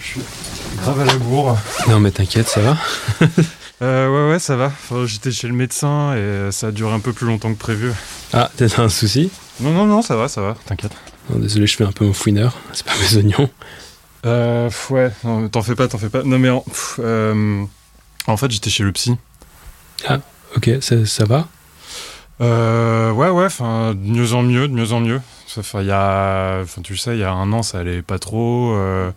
je suis grave à la bourre. Non mais t'inquiète, ça va Euh, ouais, ouais, ça va. Enfin, J'étais chez le médecin et ça a duré un peu plus longtemps que prévu. Ah, t'as un souci? Non, non, non, ça va, ça va, t'inquiète. Non, Désolé, je fais un peu mon fouineur, c'est pas mes oignons. Euh, ouais, t'en fais pas, t'en fais pas. Non, mais en, pff, euh, en fait, j'étais chez le psy. Ok, ça, ça va? Euh, ouais, ouais, enfin, de mieux en mieux, de mieux en mieux. Enfin, il y a, enfin, tu sais, il y a un an, ça allait pas trop. euh,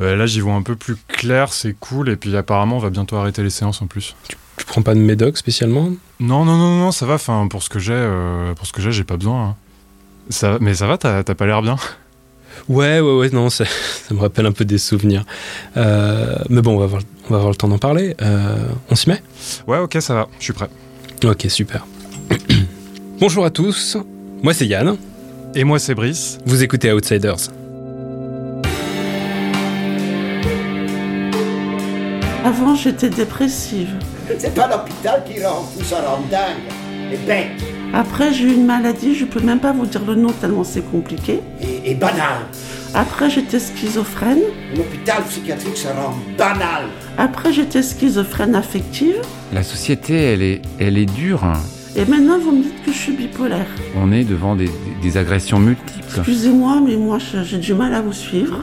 euh, là, j'y vois un peu plus clair, c'est cool. Et puis, apparemment, on va bientôt arrêter les séances en plus. Tu prends pas de médoc spécialement? Non, non, non, non, ça va. Enfin, pour ce que j'ai, euh, pour ce que j'ai, j'ai pas besoin. hein. Ça, mais ça va, t'as pas l'air bien. Ouais, ouais, ouais, non, ça, ça me rappelle un peu des souvenirs. Euh, mais bon, on va avoir, on va avoir le temps d'en parler. Euh, on s'y met? Ouais, ok, ça va. Je suis prêt. Ok, super. Bonjour à tous, moi c'est Yann, Et moi, c'est Brice. vous écoutez Outsiders. Avant, j'étais dépressive. C'est pas l'hôpital qui rend tout ça rend dingue. Les bêtes Après, j'ai eu une maladie, je peux même pas vous dire le nom tellement c'est compliqué. et, et banal. Après, j'étais schizophrène. Un hôpital psychiatrique, ça rend banal. Après, j'étais schizophrène affective. La société, elle est, elle est dure. hein. Et maintenant, vous me dites que je suis bipolaire. On est devant des, des agressions multiples. Excusez-moi, mais moi, j'ai du mal à vous suivre.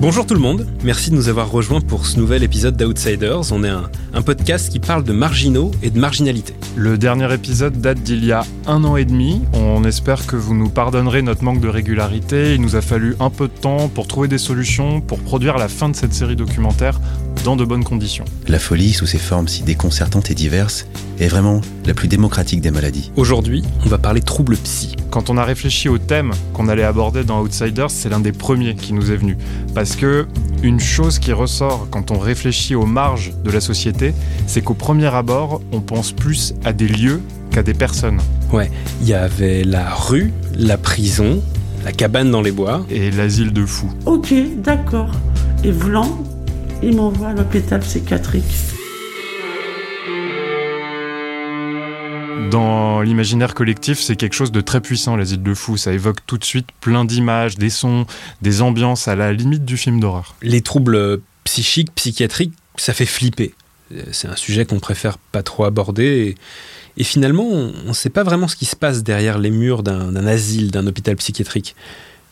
Bonjour tout le monde, merci de nous avoir rejoints pour ce nouvel épisode d'Outsiders. On est un, podcast qui parle de marginaux et de marginalité. Le dernier épisode date d'il y a un an et demi. On espère que vous nous pardonnerez notre manque de régularité. Il nous a fallu un peu de temps pour trouver des solutions pour produire la fin de cette série documentaire dans de bonnes conditions. La folie, sous ses formes si déconcertantes et diverses, est vraiment la plus démocratique des maladies. Aujourd'hui, on va parler troubles psy. Quand on a réfléchi au thème qu'on allait aborder dans Outsiders, c'est l'un des premiers qui nous est venu. Parce que une chose qui ressort quand on réfléchit aux marges de la société, c'est qu'au premier abord, on pense plus à des lieux qu'à des personnes. Il y avait la rue, la prison, la cabane dans les bois. Et l'asile de fous. Ok, d'accord. Et Vlan, il m'envoie à l'hôpital psychiatrique. Dans l'imaginaire collectif, c'est quelque chose de très puissant, l'asile de fous. Ça évoque tout de suite plein d'images, des sons, des ambiances à la limite du film d'horreur. Les troubles psychiques, psychiatriques, ça fait flipper. C'est un sujet qu'on préfère pas trop aborder. Et, et finalement, on ne sait pas vraiment ce qui se passe derrière les murs d'un d'un asile, d'un hôpital psychiatrique.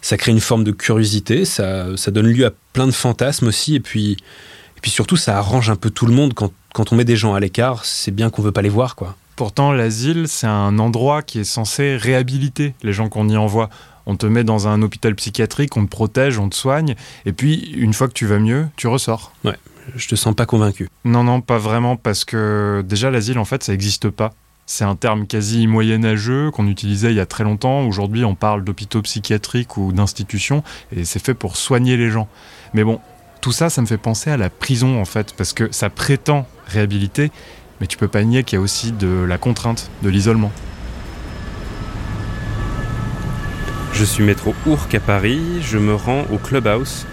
Ça crée une forme de curiosité, ça, ça donne lieu à plein de fantasmes aussi. Et puis, et puis surtout, ça arrange un peu tout le monde. Quand, quand on met des gens à l'écart, c'est bien qu'on veut pas les voir, quoi. Pourtant, l'asile, c'est un endroit qui est censé réhabiliter les gens qu'on y envoie. On te met dans un hôpital psychiatrique, on te protège, on te soigne, et puis une fois que tu vas mieux, tu ressors. Je te sens pas convaincu. Non, non, pas vraiment, parce que déjà l'asile, en fait, ça n'existe pas. C'est un terme quasi moyenâgeux qu'on utilisait il y a très longtemps. Aujourd'hui, on parle d'hôpitaux psychiatriques ou d'institutions, et c'est fait pour soigner les gens. Mais bon, tout ça, ça me fait penser à la prison, en fait, parce que ça prétend réhabiliter, mais tu peux pas nier qu'il y a aussi de la contrainte, de l'isolement. Je suis métro Ourcq à Paris, je me rends au Clubhouse,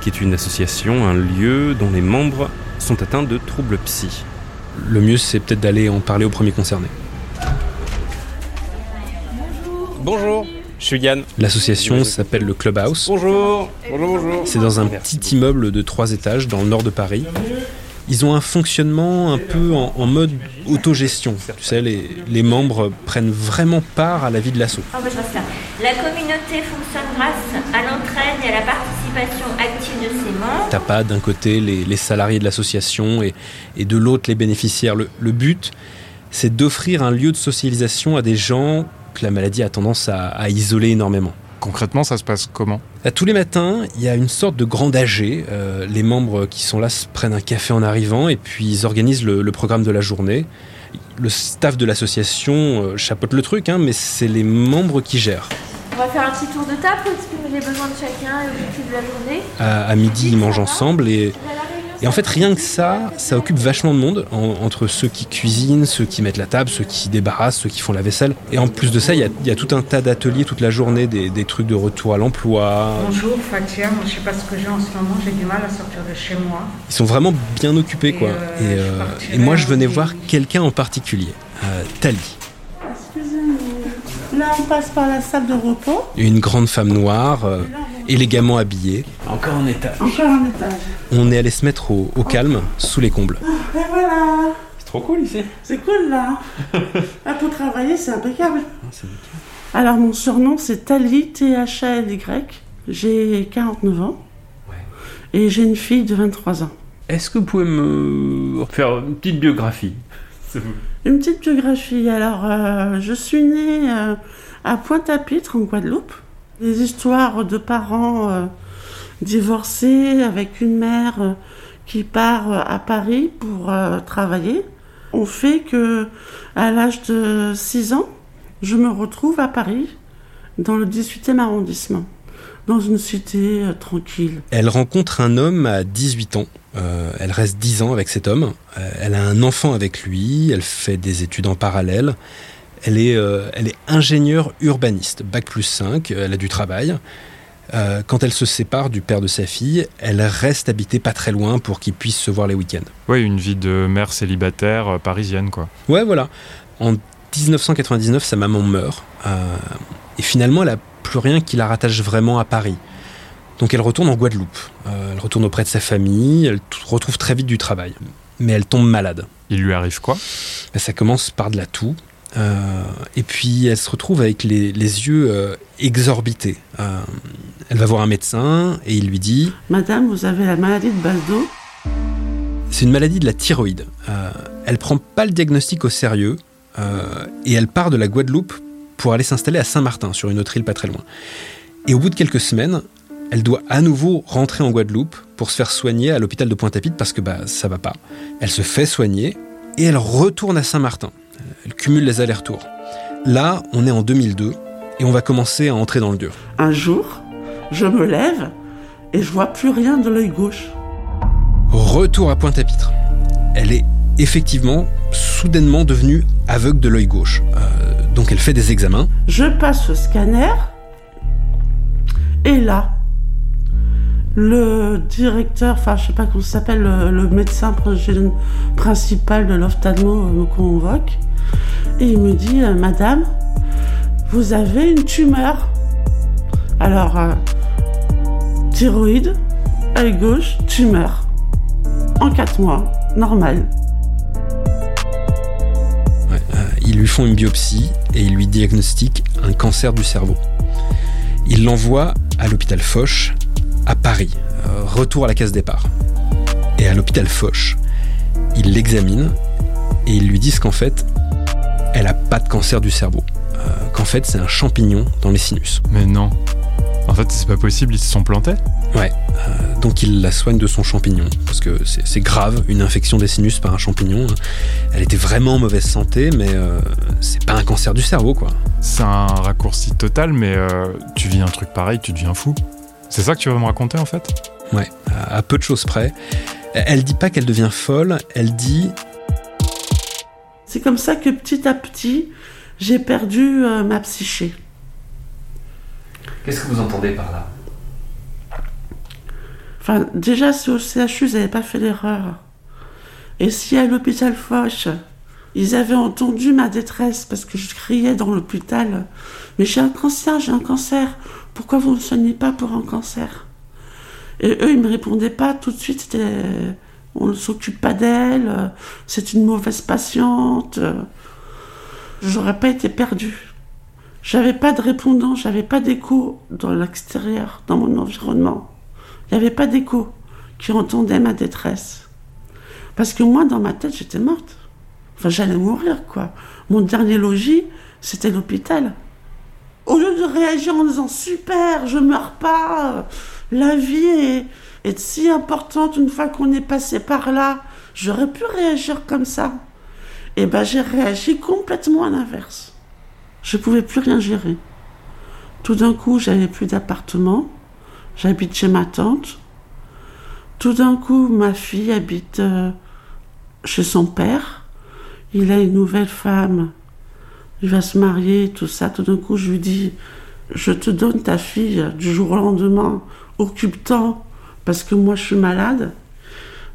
qui est une association, un lieu dont les membres sont atteints de troubles psy. Le mieux, c'est peut-être d'aller en parler au premier concerné. Bonjour, je suis Yann. L'association s'appelle le Clubhouse. Bonjour, bonjour, bonjour. C'est dans un Merci petit immeuble de trois étages dans le nord de Paris. Ils ont un fonctionnement un peu en, en mode autogestion. Tu sais, les, les membres prennent vraiment part à la vie de l'asso. Ah, bah. La communauté fonctionne grâce à l'entraide et à la participation active de ses membres. T'as pas d'un côté les, les salariés de l'association et, et de l'autre les bénéficiaires. Le, le but, c'est d'offrir un lieu de socialisation à des gens que la maladie a tendance à, à isoler énormément. Concrètement, ça se passe comment? À tous les matins, il y a une sorte de grand AG. Euh, les membres qui sont là se prennent un café en arrivant et puis ils organisent le, le programme de la journée. Le staff de l'association euh, chapeaute le truc, hein, mais c'est les membres qui gèrent. On va faire un petit tour de table pour exprimer les besoins de chacun et l'objectif de la journée. À, à midi, ils mangent ensemble et, et en fait, rien que ça, ça occupe vachement de monde en- entre ceux qui cuisinent, ceux qui mettent la table, ceux qui débarrassent, ceux qui font la vaisselle. Et en plus de ça, il y a, il y a tout un tas d'ateliers toute la journée, des, des trucs de retour à l'emploi. Bonjour Fatia, moi je sais pas ce que j'ai en ce moment, j'ai du mal à sortir de chez moi. Ils sont vraiment bien occupés, quoi. Et, euh, euh, et moi, je venais voir quelqu'un en particulier, euh, Tali. Là, on passe par la salle de repos. Une grande femme noire, euh, élégamment habillée. Encore un étage. Encore un étage. On est allé se mettre au, au calme, sous les combles. Et voilà. C'est trop cool ici. C'est cool là. Ah, pour travailler, c'est impeccable. Ah, c'est nickel. Alors, mon surnom, c'est Tali, T-H-A-L-Y. J'ai 49 ans. Ouais. Et j'ai une fille de 23 ans. Est-ce que vous pouvez me faire une petite biographie s'il vous plaît? Une petite biographie. Alors, euh, je suis née euh, à Pointe-à-Pitre, en Guadeloupe. Des histoires de parents euh, divorcés avec une mère qui part à Paris pour travailler ont fait que, à l'âge de 6 ans, je me retrouve à Paris, dans le 18e arrondissement, dans une cité euh, tranquille. Elle rencontre un homme à 18 ans. Euh, elle reste 10 ans avec cet homme. Euh, elle a un enfant avec lui. Elle fait des études en parallèle. Elle est, euh, elle est ingénieure urbaniste, bac plus 5. Elle a du travail. Quand elle se sépare du père de sa fille, elle reste habiter pas très loin pour qu'ils puissent se voir les week-ends. Oui, une vie de mère célibataire euh, parisienne, quoi. Ouais, voilà. En 1999, sa maman meurt. euh, et finalement, elle a plus rien qui la rattache vraiment à Paris. Donc elle retourne en Guadeloupe. Euh, elle retourne auprès de sa famille. Elle retrouve très vite du travail. Mais elle tombe malade. Il lui arrive quoi? Ben, ça commence par de la toux. Euh, et puis elle se retrouve avec les, les yeux euh, exorbités. Euh, elle va voir un médecin et il lui dit Madame, vous avez la maladie de Baldo? C'est une maladie de la thyroïde. Euh, elle prend pas le diagnostic au sérieux euh, et elle part de la Guadeloupe pour aller s'installer à Saint-Martin, sur une autre île pas très loin. Et au bout de quelques semaines, elle doit à nouveau rentrer en Guadeloupe pour se faire soigner à l'hôpital de Pointe-à-Pitre parce que bah, ça va pas. Elle se fait soigner et elle retourne à Saint-Martin. Elle cumule les allers-retours. Là, on est en 2002 et on va commencer à entrer dans le dur. Un jour, je me lève et je vois plus rien de l'œil gauche. Retour à Pointe-à-Pitre. Elle est effectivement soudainement devenue aveugle de l'œil gauche. Euh, donc elle fait des examens. Je passe au scanner et là, le directeur, enfin je sais pas comment s'appelle, le, médecin prin- principal de l'ophtalmo me convoque et il me dit euh, Madame, vous avez une tumeur. Alors, euh, thyroïde, œil gauche, tumeur. En 4 mois, normal. Lui font une biopsie et ils lui diagnostiquent un cancer du cerveau. Ils l'envoient à l'hôpital Foch à Paris. Euh, retour à la case départ. Et à l'hôpital Foch, ils l'examinent et ils lui disent qu'en fait, elle a pas de cancer du cerveau. Euh, qu'en fait, c'est un champignon dans les sinus. Mais non. En fait, c'est pas possible, ils se sont plantés Ouais, euh, donc il la soigne de son champignon, parce que c'est grave, une infection des sinus par un champignon. Elle était vraiment en mauvaise santé, mais euh, c'est pas un cancer du cerveau, quoi. C'est un raccourci total, mais euh, tu vis un truc pareil, tu deviens fou. C'est ça que tu vas me raconter en fait? Ouais, à, à peu de choses près. Elle dit pas qu'elle devient folle, elle dit C'est comme ça que petit à petit, j'ai perdu euh, ma psyché. Qu'est-ce que vous entendez par là? Enfin, déjà, si au CHU, ils n'avaient pas fait l'erreur. Et si à l'hôpital Foch, ils avaient entendu ma détresse parce que je criais dans l'hôpital Mais j'ai un cancer, j'ai un cancer. Pourquoi vous ne me soignez pas pour un cancer? Et eux, ils me répondaient pas tout de suite. On ne s'occupe pas d'elle, c'est une mauvaise patiente. J'aurais pas été perdue. J'avais pas de répondant, j'avais pas d'écho dans l'extérieur, dans mon environnement. Il n'y avait pas d'écho qui entendait ma détresse. Parce que moi, dans ma tête, j'étais morte. Enfin, j'allais mourir, quoi. Mon dernier logis, c'était l'hôpital. Au lieu de réagir en disant super, je meurs pas, la vie est, est si importante une fois qu'on est passé par là, j'aurais pu réagir comme ça. Et ben, j'ai réagi complètement à l'inverse. Je pouvais plus rien gérer. Tout d'un coup, j'avais plus d'appartement. J'habite chez ma tante. Tout d'un coup, ma fille habite euh, chez son père. Il a une nouvelle femme. Il va se marier, tout ça. Tout d'un coup, je lui dis Je te donne ta fille du jour au lendemain. Occupe-t'en, parce que moi, je suis malade.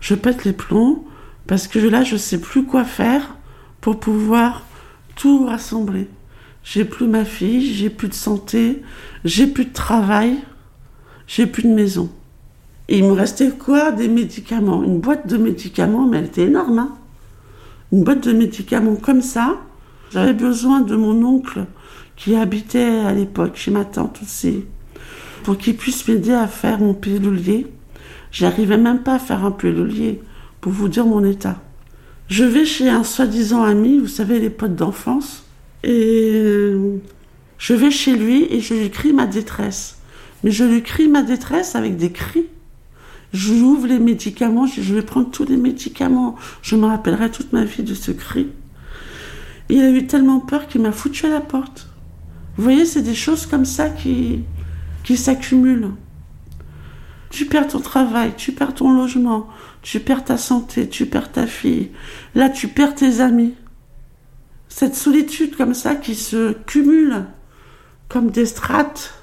Je pète les plombs, parce que là, je sais plus quoi faire pour pouvoir tout rassembler. J'ai plus ma fille, j'ai plus de santé, j'ai plus de travail. j'ai plus de maison. Et il me restait quoi Des médicaments? Une boîte de médicaments, mais elle était énorme. Hein une boîte de médicaments comme ça. J'avais besoin de mon oncle qui habitait à l'époque chez ma tante aussi, pour qu'il puisse m'aider à faire mon pilulier. J'arrivais même pas à faire un pilulier, pour vous dire mon état. Je vais chez un soi-disant ami, vous savez, les potes d'enfance, et euh, je vais chez lui et je lui crie ma détresse. Mais je lui crie ma détresse avec des cris. J'ouvre les médicaments, je vais prendre tous les médicaments. Je me rappellerai toute ma vie de ce cri. Il a eu tellement peur qu'il m'a foutu à la porte. Vous voyez, c'est des choses comme ça qui, qui s'accumulent. Tu perds ton travail, tu perds ton logement, tu perds ta santé, tu perds ta fille. Là, tu perds tes amis. Cette solitude comme ça qui se cumule comme des strates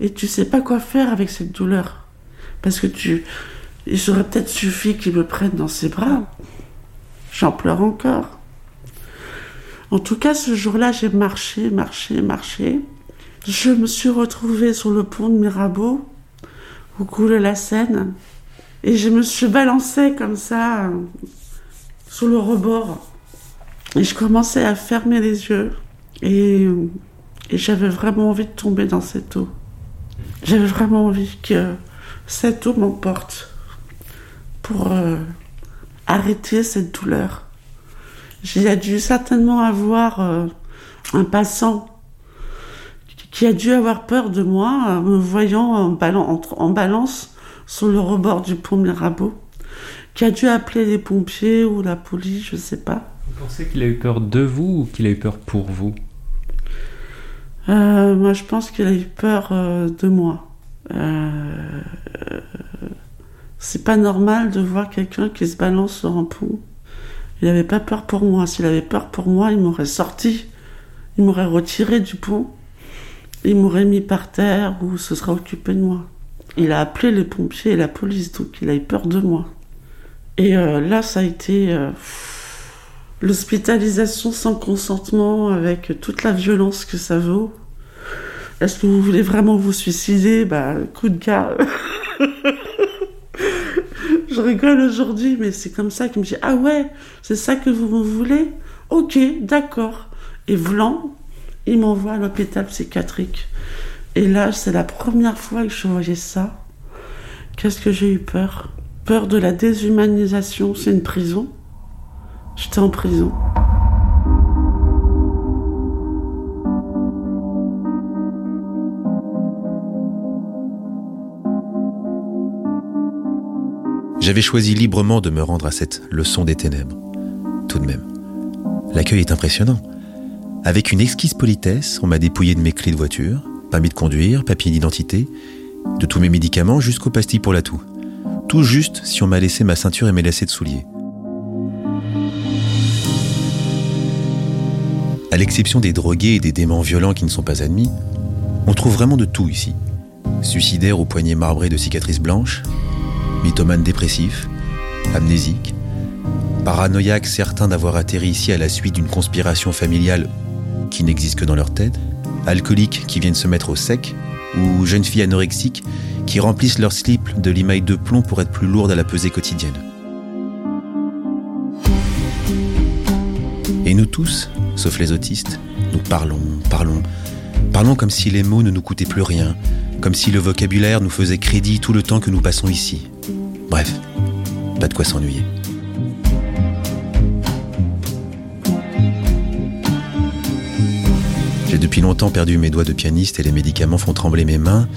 et tu sais pas quoi faire avec cette douleur. Parce que tu. Il serait peut-être suffi qu'il me prenne dans ses bras. J'en pleure encore. En tout cas, ce jour-là, j'ai marché, marché, marché. Je me suis retrouvée sur le pont de Mirabeau, au coule la Seine, et je me suis balancée comme ça, sur le rebord. Et je commençais à fermer les yeux. Et, j'avais vraiment envie de tomber dans cette eau. J'avais vraiment envie que cette eau m'emporte pour euh, arrêter cette douleur. J'ai dû certainement avoir euh, un passant qui a dû avoir peur de moi, euh, me voyant en, balance sur le rebord du pont Mirabeau, qui a dû appeler les pompiers ou la police, je sais pas. Vous pensez qu'il a eu peur de vous ou qu'il a eu peur pour vous? Moi, je pense qu'il a eu peur de moi. Euh, c'est pas normal de voir quelqu'un qui se balance sur un pont. Il n'avait pas peur pour moi. S'il avait peur pour moi, il m'aurait sorti. Il m'aurait retiré du pont. Il m'aurait mis par terre ou se serait occupé de moi. Il a appelé les pompiers et la police, donc il a eu peur de moi. Et euh, là, ça a été euh, l'hospitalisation sans consentement avec toute la violence que ça vaut. Est-ce que vous voulez vraiment vous suicider? Bah, coup de gars. je rigole aujourd'hui, mais c'est comme ça qu'il me dit Ah ouais, c'est ça que vous voulez? Ok, d'accord. Et Vlan, il m'envoie à l'hôpital psychiatrique. Et là, c'est la première fois que je voyais ça. Qu'est-ce que j'ai eu peur? Peur de la déshumanisation. C'est une prison. J'étais en prison. J'avais choisi librement de me rendre à cette leçon des ténèbres. Tout de même. L'accueil est impressionnant. Avec une exquise politesse, on m'a dépouillé de mes clés de voiture, permis de conduire, papier d'identité, de tous mes médicaments jusqu'aux pastilles pour la toux. Tout juste si on m'a laissé ma ceinture et mes lacets de souliers. À l'exception des drogués et des démons violents qui ne sont pas admis, on trouve vraiment de tout ici. Suicidaires aux poignets marbrés de cicatrices blanches, mythomanes dépressifs, amnésiques, paranoïaques certains d'avoir atterri ici à la suite d'une conspiration familiale qui n'existe que dans leur tête, alcooliques qui viennent se mettre au sec, ou jeunes filles anorexiques qui remplissent leur slip de limailles de plomb pour être plus lourdes à la pesée quotidienne. Et nous tous, sauf les autistes, nous parlons, parlons, parlons comme si les mots ne nous coûtaient plus rien, comme si le vocabulaire nous faisait crédit tout le temps que nous passons ici. Bref, pas de quoi s'ennuyer. J'ai depuis longtemps perdu mes doigts de pianiste et les médicaments font trembler mes mains,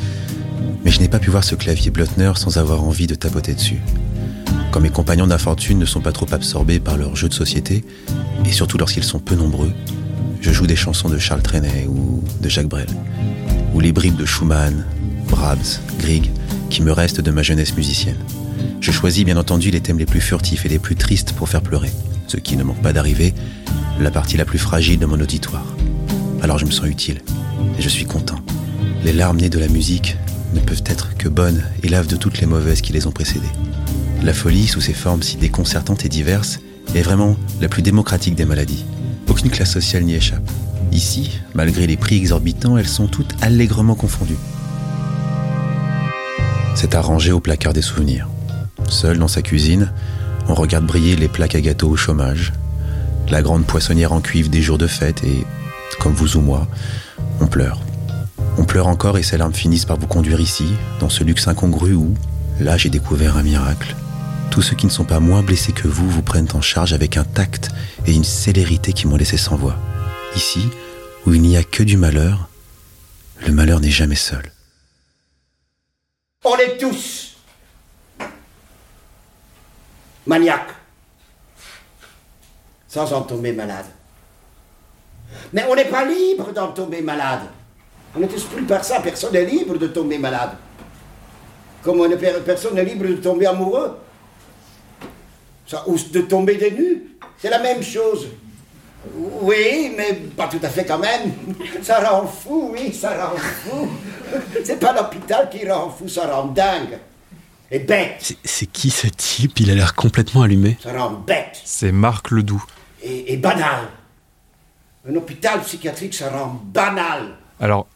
mais je n'ai pas pu voir ce clavier Blotner sans avoir envie de tapoter dessus. Quand mes compagnons d'infortune ne sont pas trop absorbés par leurs jeux de société, et surtout lorsqu'ils sont peu nombreux, je joue des chansons de Charles Trenet ou de Jacques Brel, ou les bribes de Schumann, Brahms, Grieg, qui me restent de ma jeunesse musicienne. Je choisis bien entendu les thèmes les plus furtifs et les plus tristes pour faire pleurer, ce qui ne manque pas d'arriver, la partie la plus fragile de mon auditoire. Alors je me sens utile, et je suis content. Les larmes nées de la musique ne peuvent être que bonnes et lavent de toutes les mauvaises qui les ont précédées. La folie, sous ses formes si déconcertantes et diverses, est vraiment la plus démocratique des maladies. Aucune classe sociale n'y échappe. Ici, malgré les prix exorbitants, elles sont toutes allègrement confondues. C'est arrangé au placard des souvenirs. Seul dans sa cuisine, on regarde briller les plaques à gâteau au chômage, la grande poissonnière en cuivre des jours de fête et, comme vous ou moi, on pleure. On pleure encore et ces larmes finissent par vous conduire ici, dans ce luxe incongru où, là, j'ai découvert un miracle. Tous ceux qui ne sont pas moins blessés que vous vous prennent en charge avec un tact et une célérité qui m'ont laissé sans voix. Ici, où il n'y a que du malheur, le malheur n'est jamais seul. On est tous maniaques, sans en tomber malade. Mais on n'est pas libre d'en tomber malade. On est tous pris par ça, personne n'est libre de tomber malade. Comme personne n'est libre de tomber amoureux. Ça, ou de tomber des nues. C'est la même chose. Oui, mais pas tout à fait quand même. Ça rend fou, oui, ça rend fou. C'est pas l'hôpital qui rend fou, ça rend dingue. Et bête, C'est- qui ce type? Il a l'air complètement allumé. ça rend bête C'est Marc Ledoux. et, et banal. Un hôpital psychiatrique, ça rend banal. Alors,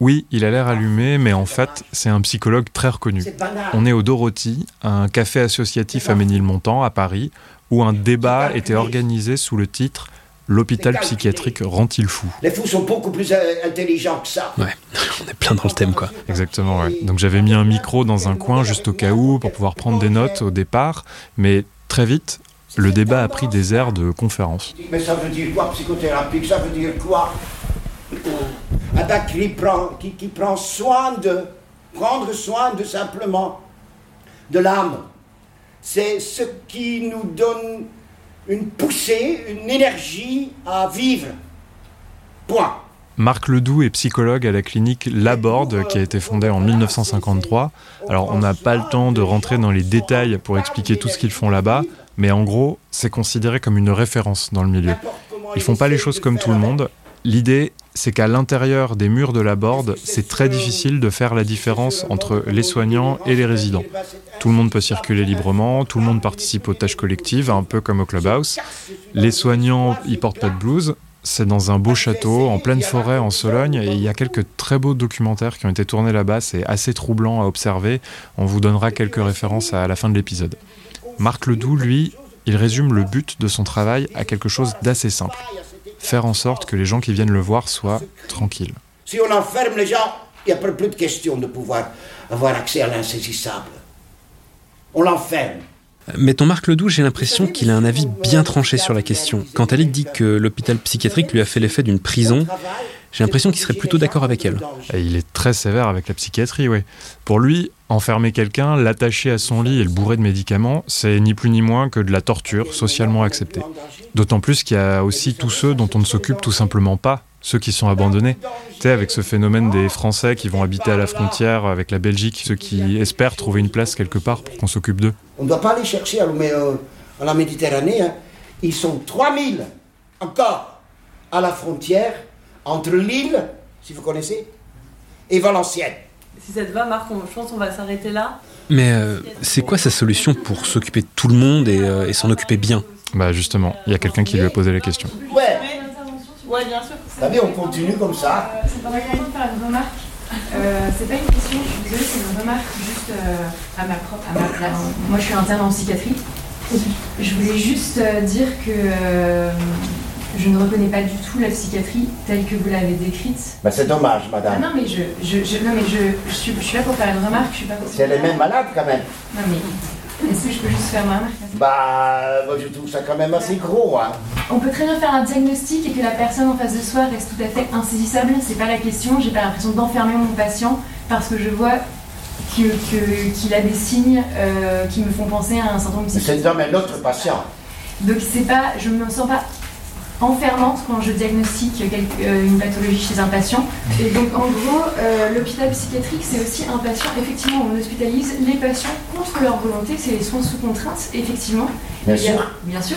oui, il a l'air allumé, mais en fait, c'est un psychologue très reconnu. On est au Dorothy, un café associatif à Ménilmontant, à Paris, où un débat était organisé sous le titre L'hôpital psychiatrique rend-il fou Les fous sont beaucoup plus euh, intelligents que ça. Ouais, on est plein dans le thème quoi. Exactement, ouais. Donc j'avais mis un micro dans un coin juste au cas où pour pouvoir prendre des notes au départ, mais très vite, le débat a pris des airs de conférence. Mais ça veut dire quoi, psychothérapie? Ça veut dire quoi? Qui prend, qui, qui prend soin de, prendre soin de simplement, de l'âme. C'est ce qui nous donne une poussée, une énergie à vivre. Point. Marc Ledoux est psychologue à la clinique Laborde qui a été fondée en 1953. Alors on n'a pas le temps de rentrer dans les détails pour expliquer tout ce qu'ils font là-bas, mais en gros c'est considéré comme une référence dans le milieu. Ils font pas les choses comme tout le monde. L'idée c'est qu'à l'intérieur des murs de Laborde, c'est très difficile de faire la différence entre les soignants et les résidents. Tout le monde peut circuler librement, tout le monde participe aux tâches collectives, un peu comme au clubhouse. Les soignants, ils portent pas de blouse. C'est dans un beau château, en pleine forêt, en Sologne, et il y a quelques très beaux documentaires qui ont été tournés là-bas. C'est assez troublant à observer. On vous donnera quelques références à la fin de l'épisode. Marc Ledoux, lui, il résume le but de son travail à quelque chose d'assez simple. Faire en sorte que les gens qui viennent le voir soient tranquilles. Si on enferme les gens, il n'y a plus de question de pouvoir avoir accès à l'insaisissable. On l'enferme. Mettons Marc Ledoux, j'ai l'impression qu'il a un avis bien tranché sur la question. Quand Alec dit que l'hôpital psychiatrique lui a fait l'effet d'une prison, j'ai l'impression qu'il serait plutôt d'accord avec elle. Et il est très sévère avec la psychiatrie, oui. Pour lui, enfermer quelqu'un, l'attacher à son lit et le bourrer de médicaments, c'est ni plus ni moins que de la torture socialement acceptée. D'autant plus qu'il y a aussi tous ceux dont on ne s'occupe tout simplement pas, ceux qui sont abandonnés. Tu sais, avec ce phénomène des Français qui vont habiter à la frontière avec la Belgique, ceux qui espèrent trouver une place quelque part pour qu'on s'occupe d'eux. On ne doit pas aller chercher à, euh, la Méditerranée. hein. Ils sont 3000 encore à la frontière entre l'île, si vous connaissez, et Valenciennes. Si ça te va, Marc, on- je pense qu'on va s'arrêter là. Mais euh, c'est quoi sa solution pour s'occuper de tout le monde et, euh, et s'en occuper bien? Bah justement, il y a quelqu'un qui lui a posé la question. Ouais, Ouais, bien sûr. vous savez, on continue comme ça. C'est pas vraiment de faire une remarque. Euh, c'est pas une question, je suis désolée, c'est une remarque juste euh, à ma propre, à ma place. Moi, je suis interne en psychiatrie. Je voulais juste euh, dire que euh, je ne reconnais pas du tout la psychiatrie telle que vous l'avez décrite. Ben, c'est dommage, Ah madame. non, mais je, je, je- non, mais je, je, suis, je suis là pour faire une remarque. Je suis pas pour. C'est elle est même malade quand même. Non, mais est-ce que je peux juste faire ma remarque? Bah, moi je trouve ça quand même assez gros. Hein. On peut très bien faire un diagnostic et que la personne en face de soi reste tout à fait insaisissable. C'est pas la question. J'ai pas l'impression d'enfermer mon patient parce que je vois que- que- qu'il a des signes euh, qui me font penser à un syndrome psychique. c'est homme un autre patient. Donc c'est pas, je me sens pas enfermante quand je diagnostique euh, une pathologie chez un patient. Et donc en gros, euh, l'hôpital psychiatrique, c'est aussi un patient, effectivement, on hospitalise les patients contre leur volonté, c'est les soins sous contrainte, effectivement. Bien a- sûr. Bien sûr.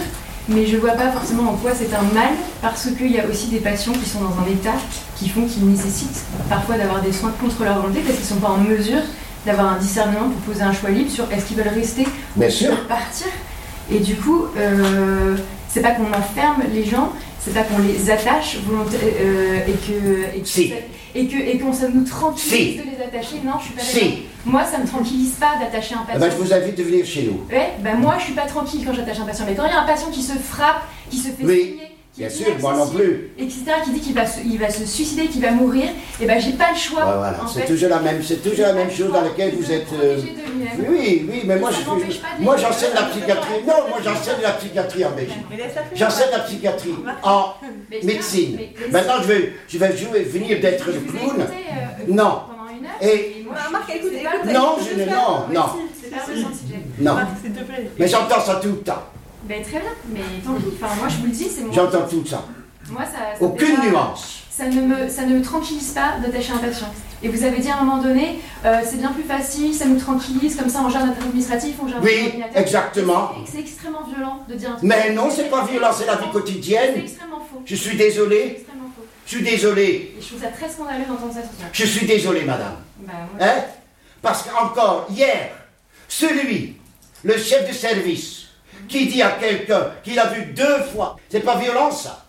Mais je vois pas forcément en quoi c'est un mal, parce qu'il y a aussi des patients qui sont dans un état qui font qu'ils nécessitent parfois d'avoir des soins contre leur volonté, parce qu'ils sont pas en mesure d'avoir un discernement pour poser un choix libre sur est-ce qu'ils veulent rester ou Bien est-ce qu'ils sûr. veulent partir. Et du coup, euh, c'est pas qu'on enferme les gens, c'est pas qu'on les attache volontaire- euh, et que et que Si. et que et qu'on ça nous tranquillise Si. de les attacher. Non, je suis pas Si. Moi, ça me tranquillise pas d'attacher un Eh patient. ben, je vous invite de venir chez nous. Ouais, ben moi je suis pas tranquille quand j'attache un patient. Mais quand il y a un patient qui se frappe, qui se fait Oui, signer, bien sûr, moi non inaccessible, etc., qui dit qu'il va, se, il va se suicider, qu'il va mourir, et ben j'ai pas le choix. Ouais, voilà, c'est toujours la même, c'est toujours la même chose dans laquelle vous êtes. euh, Oui, oui, mais moi je suis. Moi j'enseigne la psychiatrie. Non, moi j'enseigne la psychiatrie en Belgique. J'enseigne la psychiatrie en médecine. Maintenant je vais, je vais jouer, venir d'être le clown. euh, Non. Et moi, Bah, je- Marc, écoute, Non, je ne- non, non. Non. Mais j'entends ça tout le temps. Ben, très bien, mais tant pis. Enfin, moi, je vous le dis, c'est mon. J'entends tout ça. Moi, ça. Aucune pas- nuance. Ça ne, me, ça ne me tranquillise pas d'attacher un patient. Et vous avez dit à un moment donné, euh, c'est bien plus facile, ça nous tranquillise, comme ça on gère notre administratif, on gère Oui, notre ordinateur. exactement. C'est extrêmement violent de dire un truc. Mais non, c'est pas violent, c'est la vie C'est quotidienne. extrêmement faux. Je suis C'est désolé. extrêmement faux. Je suis désolé. Et je trouve ça très scandaleux d'entendre ça soir. Je suis désolé, madame. Bah, moi, Hein? Parce qu'encore hier, celui, le chef de service, qui dit à quelqu'un qu'il a vu deux fois, c'est pas violent ça.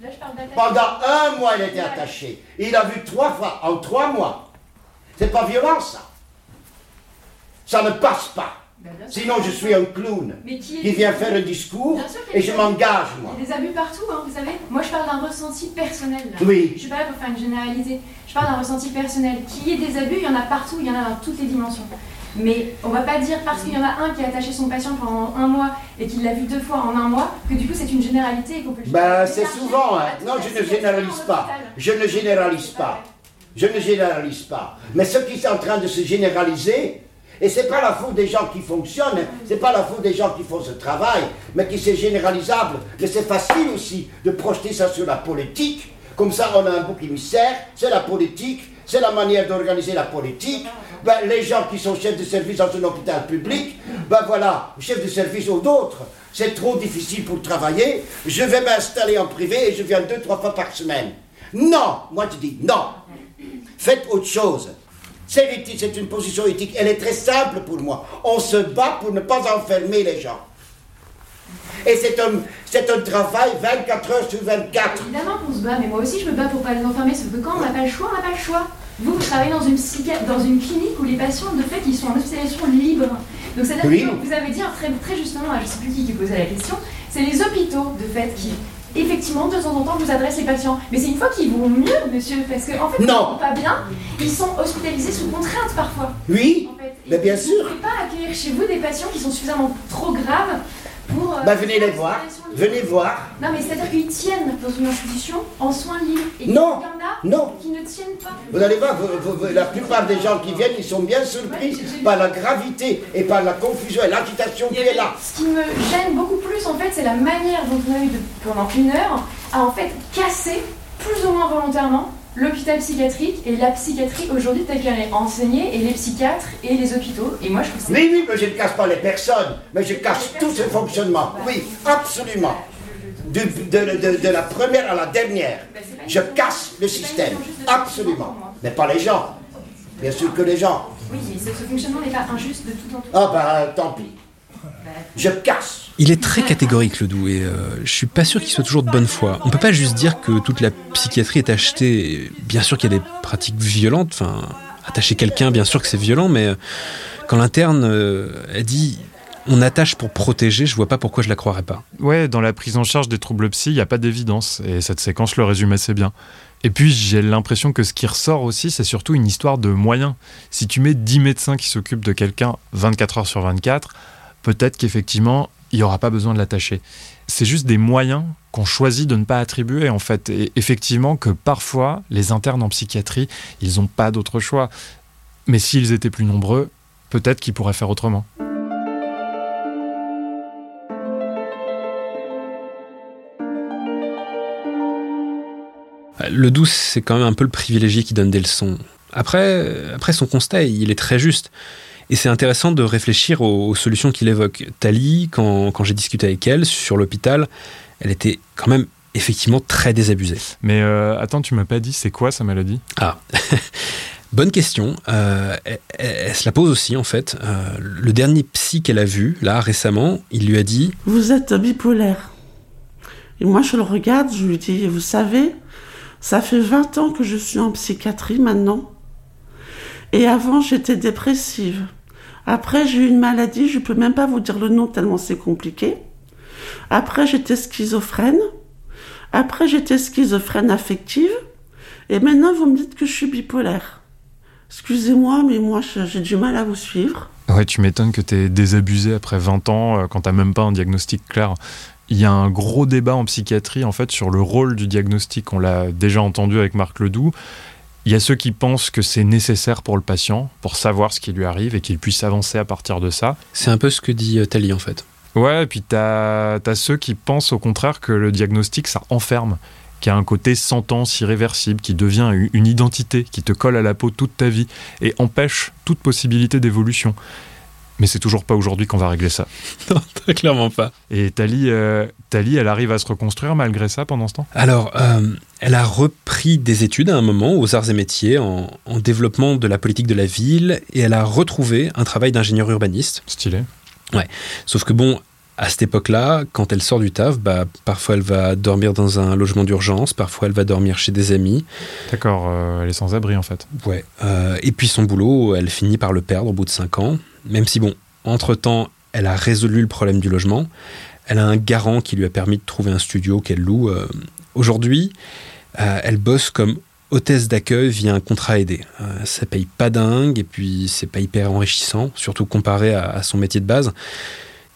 là, je parle d'attaque. Pendant un mois, il était attaché. Il a vu trois fois en trois mois. C'est pas violent ça. Ça ne passe pas. Sûr. Sinon, je suis un clown Mais qui, vient faire un discours sûr et je m'engage, moi. Il y a des abus partout, hein, vous savez. Moi, je parle d'un ressenti personnel. là. Oui. Je suis pas là pour faire une généralité. Je parle d'un ressenti personnel. Qu'il y ait des abus, il y en a partout, il y en a dans toutes les dimensions. Mais on va pas dire parce qu'il y en a un qui a attaché son patient pendant un mois et qu'il l'a vu deux fois en un mois que du coup c'est une généralité et qu'on peut Ben, c'est souvent. hein. Non, je ne généralise pas. Je ne généralise pas. Je ne généralise pas. Mais ce qui est en train de se généraliser, et c'est pas la faute des gens qui fonctionnent, c'est pas la faute des gens qui font ce travail, mais qui c'est généralisable. Mais c'est facile aussi de projeter ça sur la politique. Comme ça, on a un bouc émissaire, c'est la politique, c'est la manière d'organiser la politique. Ben, les gens qui sont chefs de service dans un hôpital public, ben voilà, chefs de service ou d'autres, c'est trop difficile pour travailler, je vais m'installer en privé et je viens deux, trois fois par semaine. Non, moi je dis non. Faites autre chose. C'est une position éthique. Elle est très simple pour moi. On se bat pour ne pas enfermer les gens. Et c'est un, travail 24 heures sur 24. Évidemment qu'on se bat, mais moi aussi je me bats pour pas les enfermer, sauf que quand on n'a pas le choix, on n'a pas le choix. Vous, vous travaillez dans une, psychiat- dans une clinique où les patients, de fait, ils sont en hospitalisation libre. Donc c'est-à-dire Oui. que vous avez dit très, très justement, je ne sais plus qui qui posait la question, c'est les hôpitaux, de fait, qui, effectivement, de temps en temps, vous adressent les patients. Mais c'est une fois qu'ils vont mieux, monsieur, parce qu'en en fait, Non. ils vont pas bien, ils sont hospitalisés sous contrainte parfois. Oui, En fait. mais bien vous sûr. ne pouvez pas accueillir chez vous des patients qui sont suffisamment trop graves pour... euh, Ben, venez les voir. Venez voir. Non, mais c'est-à-dire qu'ils tiennent dans une institution en soins libres. Et Non, il y en a non. qui ne tiennent pas. Vous allez voir, vous- vous- vous- la plupart des gens qui viennent, ils sont bien surpris par la gravité et par la confusion et l'agitation qui est là. Ce qui me gêne beaucoup plus, en fait, c'est la manière dont on a eu de- pendant une heure à en fait casser, plus ou moins volontairement, l'hôpital psychiatrique et la psychiatrie aujourd'hui telle qu'elle est enseignée, et les psychiatres et les hôpitaux. Et moi, je trouve ça. Oui, oui, mais je ne casse pas les personnes, mais je casse tout ce fonctionnement. Oui, absolument. De, de- de- de la première à la dernière. Je casse le système. Absolument. Mais pas les gens. Bien sûr que les gens. Oui, ce, ce fonctionnement n'est pas injuste de tout en tout. Ah ben, tant pis. Je casse. Il est très catégorique, le doux, et euh, je suis pas sûr qu'il soit toujours de bonne foi. On peut pas juste dire que toute la psychiatrie est achetée. Bien sûr qu'il y a des pratiques violentes, enfin, attacher quelqu'un, bien sûr que c'est violent, mais euh, quand l'interne euh, a dit on attache pour protéger, je vois pas pourquoi je la croirais pas. Ouais, dans la prise en charge des troubles psy, il n'y a pas d'évidence, et cette séquence le résume assez bien. Et puis, j'ai l'impression que ce qui ressort aussi, c'est surtout une histoire de moyens. Si tu mets 10 médecins qui s'occupent de quelqu'un 24 heures sur 24, peut-être qu'effectivement, il n'y aura pas besoin de l'attacher. C'est juste des moyens qu'on choisit de ne pas attribuer, en fait. Et effectivement, que parfois, les internes en psychiatrie, ils n'ont pas d'autre choix. Mais s'ils étaient plus nombreux, peut-être qu'ils pourraient faire autrement. Le doux, c'est quand même un peu le privilégié qui donne des leçons. Après, après son constat, il est très juste. Et c'est intéressant de réfléchir aux, aux solutions qu'il évoque. Tali, quand, quand j'ai discuté avec elle sur l'hôpital, elle était quand même effectivement très désabusée. Mais euh, attends, tu m'as pas dit c'est quoi sa maladie? Ah, bonne question. Euh, elle, elle- elle se la pose aussi en fait. Euh, le dernier psy qu'elle a vu, là récemment, il lui a dit Vous êtes bipolaire. Et moi, je le regarde, je lui dis, vous savez, ça fait 20 ans que je suis en psychiatrie maintenant. Et avant, j'étais dépressive. Après, j'ai eu une maladie, je peux même pas vous dire le nom tellement c'est compliqué. Après, j'étais schizophrène. Après, j'étais schizophrène affective. Et maintenant, vous me dites que je suis bipolaire. Excusez-moi, mais moi, j'ai du mal à vous suivre. Ouais, tu m'étonnes que tu es désabusé après 20 ans euh, quand t'as même pas un diagnostic clair. Il y a un gros débat en psychiatrie en fait sur le rôle du diagnostic. On l'a déjà entendu avec Marc Ledoux. Il y a ceux qui pensent que c'est nécessaire pour le patient, pour savoir ce qui lui arrive et qu'il puisse avancer à partir de ça. C'est un peu ce que dit euh, Tali en fait. Ouais, et puis t'as as ceux qui pensent au contraire que le diagnostic, ça enferme, qui a un côté sentence irréversible, qui devient une identité, qui te colle à la peau toute ta vie et empêche toute possibilité d'évolution. Mais c'est toujours pas aujourd'hui qu'on va régler ça. non, clairement pas. Et Tali, euh, Tali, elle arrive à se reconstruire malgré ça pendant ce temps? Alors, euh, elle a repris des études à un moment aux arts et métiers, en, en, développement de la politique de la ville, et elle a retrouvé un travail d'ingénieur urbaniste. Stylé. Ouais. Sauf que bon, à cette époque-là, quand elle sort du taf, bah, parfois elle va dormir dans un logement d'urgence, parfois elle va dormir chez des amis. D'accord, euh, elle est sans abri en fait. Ouais. Euh, et puis son boulot, elle finit par le perdre au bout de 5 ans. Même si, bon, entre-temps, elle a résolu le problème du logement. Elle a un garant qui lui a permis de trouver un studio qu'elle loue. Euh, Aujourd'hui, elle bosse comme hôtesse d'accueil via un contrat aidé. Euh, ça paye pas dingue et puis c'est pas hyper enrichissant, surtout comparé à, à, son métier de base.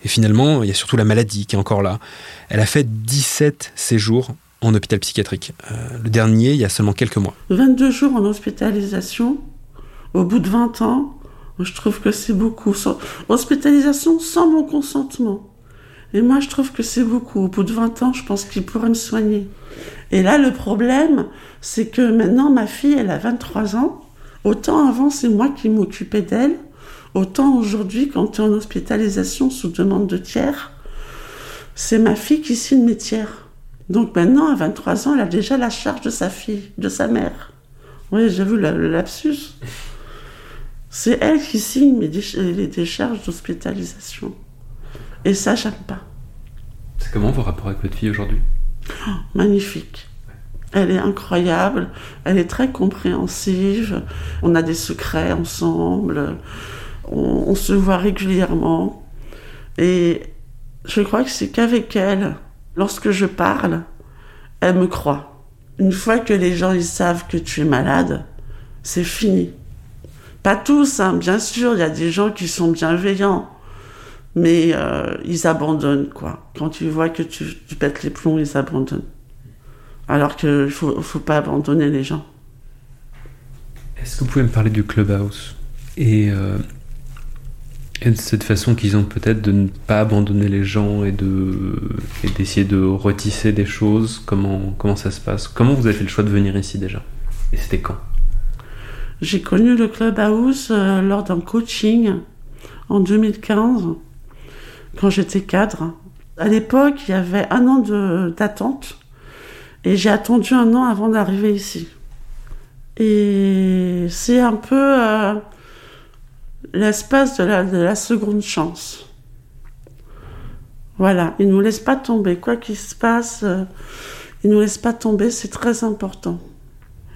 Et finalement, il y a surtout la maladie qui est encore là. Elle a fait 17 séjours en hôpital psychiatrique. Euh, le dernier, il y a seulement quelques mois. 22 jours en hospitalisation, au bout de 20 ans, je trouve que c'est beaucoup. Hospitalisation sans mon consentement. Et moi, je trouve que c'est beaucoup. Au bout de 20 ans, je pense qu'il pourrait me soigner. Et là, le problème, c'est que maintenant, ma fille, elle a 23 ans. Autant avant, c'est moi qui m'occupais d'elle. Autant aujourd'hui, quand tu es en hospitalisation sous demande de tiers, c'est ma fille qui signe mes tiers. Donc maintenant, à 23 ans, elle a déjà la charge de sa fille, de sa mère. Oui, j'ai vu le lapsus. C'est elle qui signe mes déch les décharges d'hospitalisation. Et ça, j'aime pas. C'est comment vos rapports avec votre fille aujourd'hui? Oh, Magnifique. Elle est incroyable, elle est très compréhensive, on a des secrets ensemble, on, se voit régulièrement. Et je crois que c'est qu'avec elle, lorsque je parle, elle me croit. Une fois que les gens savent que tu es malade, c'est fini. Pas tous, hein, bien sûr, il y a des gens qui sont bienveillants mais euh, ils abandonnent quoi. Quand ils voient que tu, pètes les plombs, ils abandonnent. Alors qu'il ne faut, faut, pas abandonner les gens. Est-ce que vous pouvez me parler du Clubhouse euh, et de cette façon qu'ils ont peut-être de ne pas abandonner les gens et de et d'essayer de retisser des choses Comment comment ça se passe? Comment vous avez fait le choix de venir ici déjà? Et c'était quand? J'ai connu le Clubhouse euh, lors d'un coaching en 2015 quand j'étais cadre. À l'époque, il y avait un an d'attente et j'ai attendu un an avant d'arriver ici. Et c'est un peu euh, l'espace de la, de la seconde chance. Voilà, il ne nous laisse pas tomber. Quoi qu'il se passe, euh, il ne nous laisse pas tomber, c'est très important.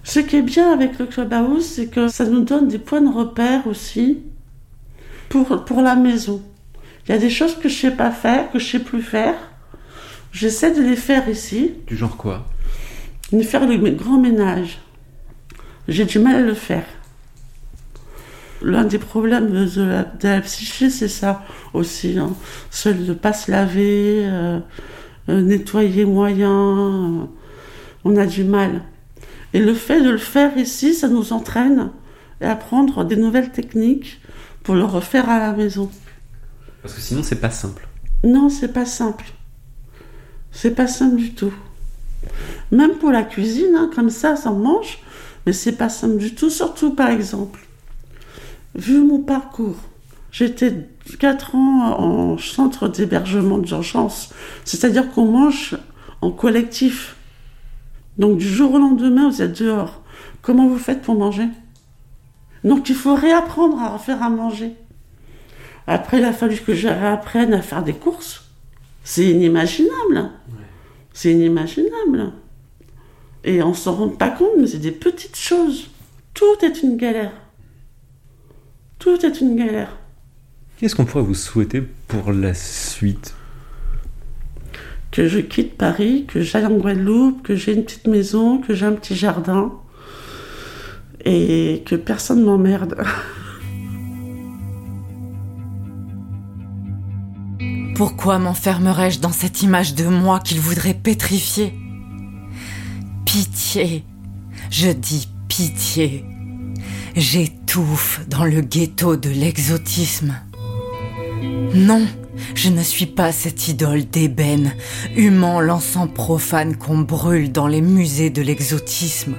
Ce qui est bien avec le Clubhouse, c'est que ça nous donne des points de repère aussi pour, pour la maison. Il y a des choses que je sais pas faire, que je sais plus faire. J'essaie de les faire ici. Du genre quoi? De faire le grand ménage. J'ai du mal à le faire. L'un des problèmes de la, de la psyché, c'est ça aussi. Hein. Seul de ne pas se laver, euh, euh, nettoyer moyen, euh, on a du mal. Et le fait de le faire ici, ça nous entraîne à apprendre des nouvelles techniques pour le refaire à la maison. Parce que sinon, c'est pas simple. Non, c'est pas simple. C'est pas simple du tout. Même pour la cuisine, hein, comme ça, ça mange, mais c'est pas simple du tout. Surtout, par exemple, vu mon parcours, j'étais 4 ans en centre d'hébergement d'urgence, c'est-à-dire qu'on mange en collectif. Donc, du jour au lendemain, vous êtes dehors. Comment vous faites pour manger? Donc, il faut réapprendre à faire à manger. Après, il a fallu que je réapprenne à faire des courses. C'est inimaginable. Ouais. C'est inimaginable. Et on s'en rend pas compte, mais c'est des petites choses. Tout est une galère. Tout est une galère. Qu'est-ce qu'on pourrait vous souhaiter pour la suite? Que je quitte Paris, que j'aille en Guadeloupe, que j'ai une petite maison, que j'ai un petit jardin. Et que personne m'emmerde. Pourquoi m'enfermerais-je dans cette image de moi qu'il voudrait pétrifier? Pitié, je dis pitié. J'étouffe dans le ghetto de l'exotisme. Non, je ne suis pas cette idole d'ébène, humant l'encens profane qu'on brûle dans les musées de l'exotisme.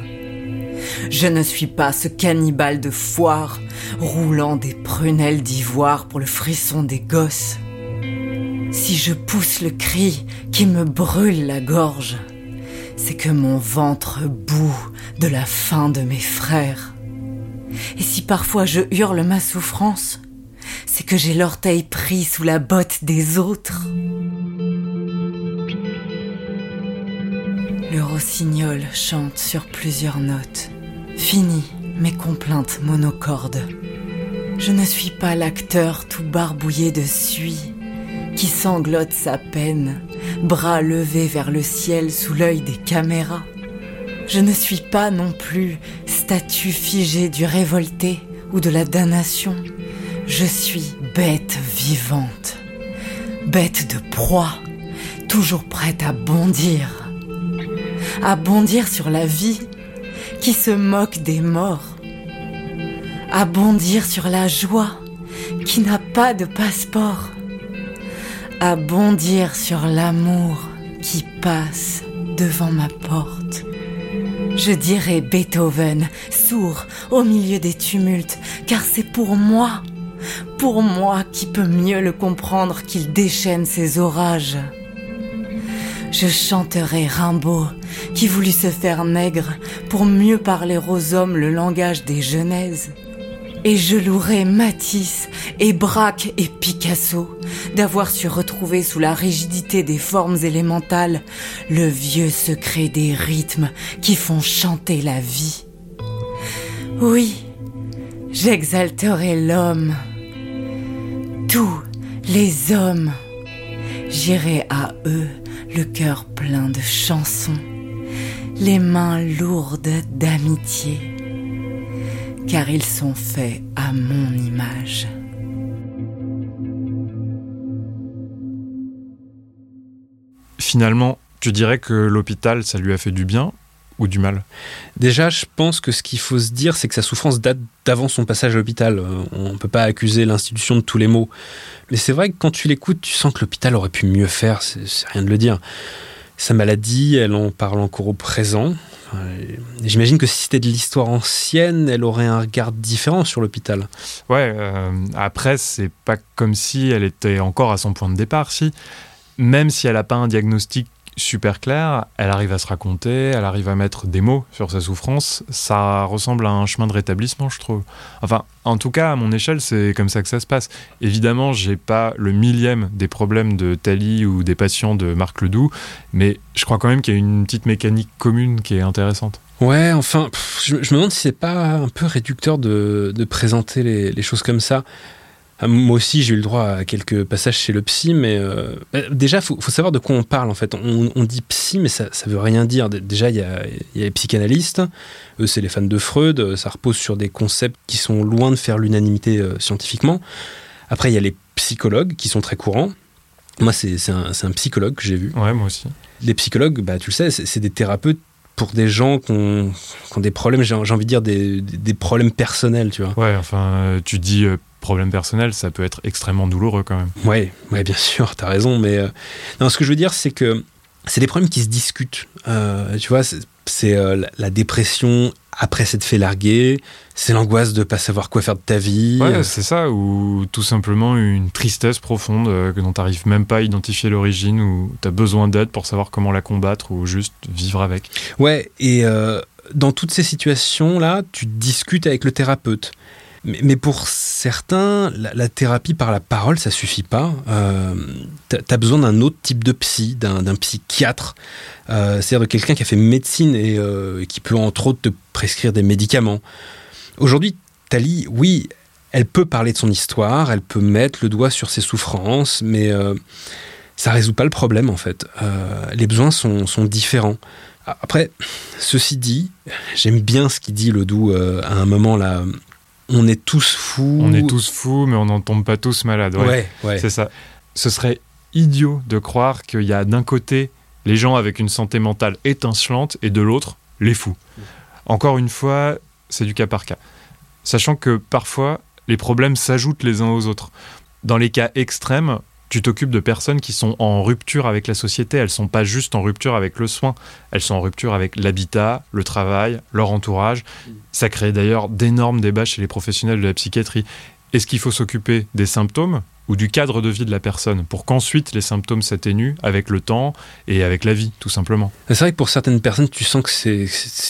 Je ne suis pas ce cannibale de foire, roulant des prunelles d'ivoire pour le frisson des gosses. Si je pousse le cri qui me brûle la gorge, c'est que mon ventre bout de la faim de mes frères. Et si parfois je hurle ma souffrance, c'est que j'ai l'orteil pris sous la botte des autres. Le rossignol chante sur plusieurs notes. Fini mes complaintes monocordes. Je ne suis pas l'acteur tout barbouillé de suie qui sanglote sa peine, bras levés vers le ciel sous l'œil des caméras. Je ne suis pas non plus statue figée du révolté ou de la damnation. Je suis bête vivante, bête de proie, toujours prête à bondir, à bondir sur la vie qui se moque des morts, à bondir sur la joie qui n'a pas de passeport à bondir sur l'amour qui passe devant ma porte. Je dirais Beethoven, sourd au milieu des tumultes, car c'est pour moi, pour moi qui peut mieux le comprendre qu'il déchaîne ses orages. Je chanterai Rimbaud, qui voulut se faire nègre pour mieux parler aux hommes le langage des genèses. Et je louerai Matisse et Braque et Picasso d'avoir su retrouver sous la rigidité des formes élémentales le vieux secret des rythmes qui font chanter la vie. Oui, j'exalterai l'homme, tous les hommes. J'irai à eux le cœur plein de chansons, les mains lourdes d'amitié car ils sont faits à mon image. Finalement, tu dirais que l'hôpital, ça lui a fait du bien ou du mal? Déjà, je pense que ce qu'il faut se dire, c'est que sa souffrance date d'avant son passage à l'hôpital. Euh, on ne peut pas accuser l'institution de tous les maux. Mais c'est vrai que quand tu l'écoutes, tu sens que l'hôpital aurait pu mieux faire, c'est rien de le dire. Sa maladie, elle en parle encore au présent. J'imagine que si c'était de l'histoire ancienne, elle aurait un regard différent sur l'hôpital. Ouais, euh, après, c'est pas comme si elle était encore à son point de départ, si. Même si elle n'a pas un diagnostic super clair, elle arrive à se raconter, elle arrive à mettre des mots sur sa souffrance. Ça ressemble à un chemin de rétablissement, je trouve. Enfin, en tout cas, à mon échelle, c'est comme ça que ça se passe. Évidemment, j'ai pas le millième des problèmes de Tali ou des patients de Marc Ledoux, mais je crois quand même qu'il y a une petite mécanique commune qui est intéressante. Ouais, enfin, je, me demande si c'est pas un peu réducteur de, présenter les choses comme ça. Ah, moi aussi, j'ai eu le droit à quelques passages chez le psy, mais euh, bah, déjà, il faut, savoir de quoi on parle en fait. On, dit psy, mais ça, ne veut rien dire. Déjà, il y a, les psychanalystes, eux, c'est les fans de Freud, ça repose sur des concepts qui sont loin de faire l'unanimité euh, scientifiquement. Après, il y a les psychologues qui sont très courants. Moi, c'est un, psychologue que j'ai vu. Ouais, moi aussi. Les psychologues, bah, tu le sais, c'est des thérapeutes pour des gens qui ont, des problèmes, j'ai envie de dire des, problèmes personnels, tu vois. Ouais, enfin, tu dis euh, problème personnel, ça peut être extrêmement douloureux quand même. Ouais, ouais bien sûr, t'as raison, mais euh, non, ce que je veux dire, c'est que c'est des problèmes qui se discutent. Euh, tu vois, c'est euh, la dépression après s'être fait larguer, c'est l'angoisse de pas savoir quoi faire de ta vie. Ouais, c'est ça, ou tout simplement une tristesse profonde que dont t'arrives même pas à identifier l'origine, ou t'as besoin d'aide pour savoir comment la combattre, ou juste vivre avec. Ouais, et dans toutes ces situations-là, tu discutes avec le thérapeute. Mais, pour certains, la, thérapie par la parole, ça suffit pas. Euh, T'as as besoin d'un autre type de psy, d'un psychiatre, euh, c'est-à-dire de quelqu'un qui a fait médecine et euh, qui peut entre autres te prescrire des médicaments. Aujourd'hui, Tali, oui, elle peut parler de son histoire, elle peut mettre le doigt sur ses souffrances, mais euh, ça résout pas le problème en fait. Les besoins sont, différents. Après, ceci dit, j'aime bien ce qu'il dit le doux euh, à un moment là. On est tous fous. On est tous fous, mais on n'en tombe pas tous malades. Ouais, Ouais, ouais. C'est ça. Ce serait idiot de croire qu'il y a d'un côté les gens avec une santé mentale étincelante et de l'autre les fous. Encore une fois, c'est du cas par cas. Sachant que parfois, les problèmes s'ajoutent les uns aux autres. Dans les cas extrêmes, tu t'occupes de personnes qui sont en rupture avec la société. Elles sont pas juste en rupture avec le soin. Elles sont en rupture avec l'habitat, le travail, leur entourage. Ça crée d'ailleurs d'énormes débats chez les professionnels de la psychiatrie. Est-ce qu'il faut s'occuper des symptômes? Ou du cadre de vie de la personne pour qu'ensuite les symptômes s'atténuent avec le temps et avec la vie, tout simplement C'est vrai que pour certaines personnes, tu sens que c'est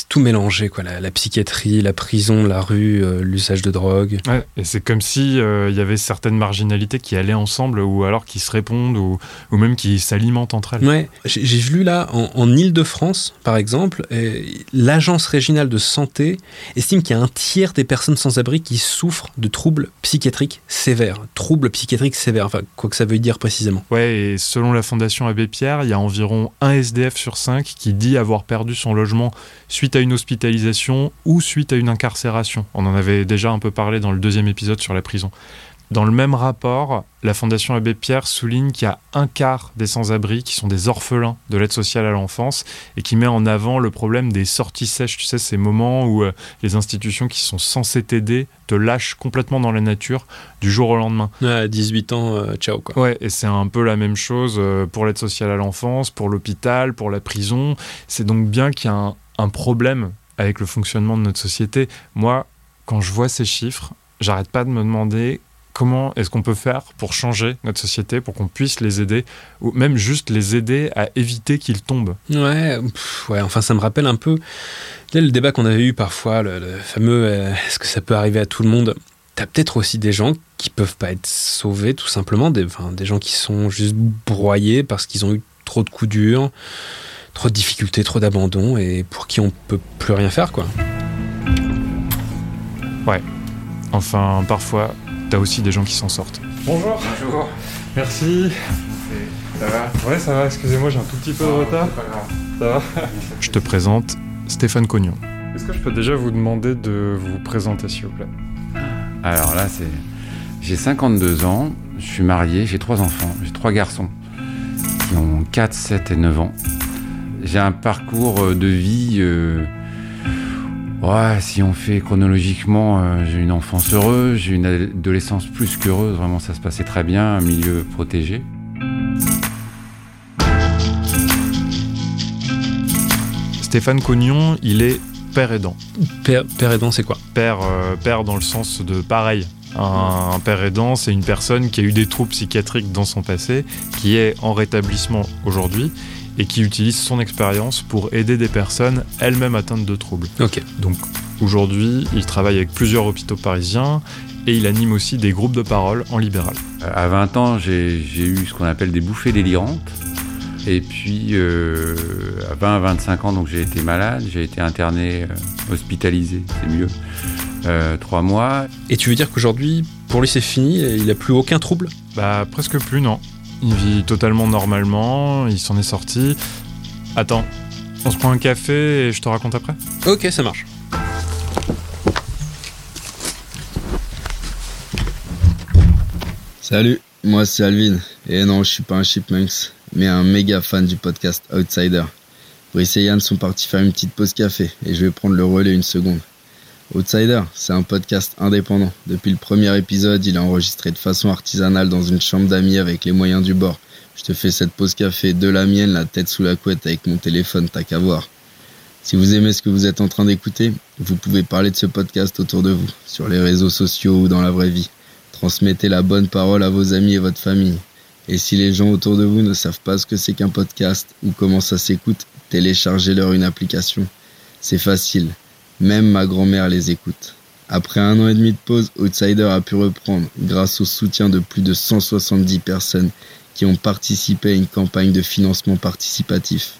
tout mélangé, quoi. La, la psychiatrie, la prison, la rue, euh, l'usage de drogue. Ouais, et c'est comme si euh, il y avait certaines marginalités qui allaient ensemble ou alors qui se répondent ou, ou même qui s'alimentent entre elles. Ouais, j'ai j'ai vu là, en, en Ile-de-France, par exemple, euh, l'Agence régionale de santé estime qu'il y a un tiers des personnes sans abri qui souffrent de troubles psychiatriques sévères. Troubles psychiatriques sévères, enfin, quoi que ça veut dire précisément. Ouais, et selon la Fondation Abbé Pierre, il y a environ un SDF sur 5 qui dit avoir perdu son logement suite à une hospitalisation ou suite à une incarcération. On en avait déjà un peu parlé dans le deuxième épisode sur la prison. Dans le même rapport, la Fondation Abbé Pierre souligne qu'il y a un quart des sans-abri qui sont des orphelins de l'aide sociale à l'enfance et qui met en avant le problème des sorties sèches. Tu sais, ces moments où euh, les institutions qui sont censées t'aider te lâchent complètement dans la nature du jour au lendemain. À 18 ans, euh, ciao quoi. Ouais, et c'est un peu la même chose euh, pour l'aide sociale à l'enfance, pour l'hôpital, pour la prison. C'est donc bien qu'il y a un, un problème avec le fonctionnement de notre société. Moi, quand je vois ces chiffres, j'arrête pas de me demander comment est-ce qu'on peut faire pour changer notre société, pour qu'on puisse les aider, ou même juste les aider à éviter qu'ils tombent? Ouais, pff, ouais, enfin ça me rappelle un peu le débat qu'on avait eu parfois, le, le fameux euh, est-ce que ça peut arriver à tout le monde? T'as peut-être aussi des gens qui peuvent pas être sauvés tout simplement, des, enfin, des gens qui sont juste broyés parce qu'ils ont eu trop de coups durs, trop de difficultés, trop d'abandon et pour qui on peut plus rien faire quoi. Ouais. Enfin, parfois, t'as aussi des gens qui s'en sortent. Bonjour. Bonjour. Merci. Ça va Ouais, ça va, excusez-moi, j'ai un tout petit peu de retard. pas grave. Ça va Je te présente Stéphane Cognon. Est-ce que je peux déjà vous demander de vous présenter, s'il vous plaît? Alors là, c'est. J'ai 52 ans, je suis marié, j'ai trois enfants, j'ai trois garçons qui ont 4, 7 et 9 ans. J'ai un parcours euh, de vie. euh, Ouais, si on fait chronologiquement, euh, j'ai une enfance heureuse, j'ai une adolescence plus qu'heureuse, vraiment ça se passait très bien, un milieu protégé. Stéphane Cognon, il est père aidant. Père, père aidant, c'est quoi? Père, euh, père dans le sens de pareil. Un, un père aidant, c'est une personne qui a eu des troubles psychiatriques dans son passé, qui est en rétablissement aujourd'hui et qui utilise son expérience pour aider des personnes elles-mêmes atteintes de troubles. Ok. Donc aujourd'hui, il travaille avec plusieurs hôpitaux parisiens et il anime aussi des groupes de parole en libéral. Euh, À 20 ans, j'ai eu ce qu'on appelle des bouffées délirantes. Et puis, euh, à 20 à 25 ans, donc j'ai été malade, j'ai été interné, euh, hospitalisé, c'est mieux, euh, trois mois. Et tu veux dire qu'aujourd'hui, pour lui c'est fini, il a plus aucun trouble? Bah presque plus non. Il vit totalement normalement, il s'en est sorti. Attends, on se prend un café et je te raconte après? Ok, ça marche. Salut, moi c'est Alvin. Et non, je suis pas un chipmunks, mais un méga fan du podcast Outsider. Brice et Yann sont partis faire une petite pause café et je vais prendre le relais une seconde. Outsider, c'est un podcast indépendant. Depuis le premier épisode, il est enregistré de façon artisanale dans une chambre d'amis avec les moyens du bord. Je te fais cette pause café de la mienne, la tête sous la couette avec mon téléphone, t'as qu'à voir. Si vous aimez ce que vous êtes en train d'écouter, vous pouvez parler de ce podcast autour de vous, sur les réseaux sociaux ou dans la vraie vie. Transmettez la bonne parole à vos amis et votre famille. Et si les gens autour de vous ne savent pas ce que c'est qu'un podcast ou comment ça s'écoute, téléchargez-leur une application. C'est facile. Même ma grand-mère les écoute. Après un an et demi de pause, Outsider a pu reprendre grâce au soutien de plus de 170 personnes qui ont participé à une campagne de financement participatif.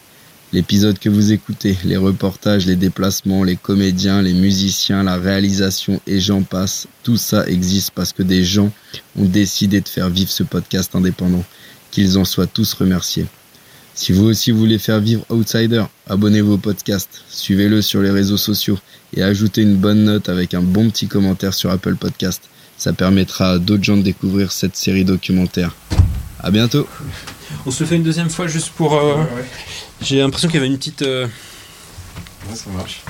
L'épisode que vous écoutez, les reportages, les déplacements, les comédiens, les musiciens, la réalisation et j'en passe, tout ça existe parce que des gens ont décidé de faire vivre ce podcast indépendant. Qu'ils en soient tous remerciés. Si vous aussi voulez faire vivre Outsider, abonnez-vous au podcast, suivez-le sur les réseaux sociaux et ajoutez une bonne note avec un bon petit commentaire sur Apple Podcast. Ça permettra à d'autres gens de découvrir cette série documentaire. À bientôt. On se le fait une deuxième fois juste pour. euh, J'ai l'impression qu'il y avait une petite. euh, Ouais, ça marche.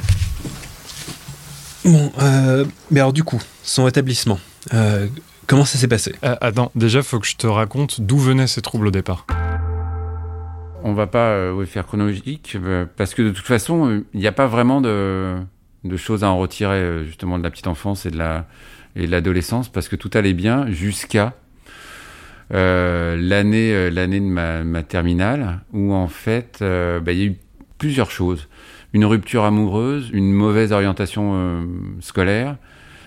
Bon, euh, mais alors du coup, son établissement, euh, comment ça s'est passé? Ah, attends, déjà, faut que je te raconte d'où venaient ces troubles au départ. On va pas euh, faire chronologique euh, parce que de toute façon, euh, il n'y a pas vraiment de, choses à en retirer euh, justement de la petite enfance et de la et l'adolescence parce que tout allait bien jusqu'à euh, l'année euh, de ma, terminale où en fait euh, bah, il y a eu plusieurs choses. Une rupture amoureuse une mauvaise orientation euh, scolaire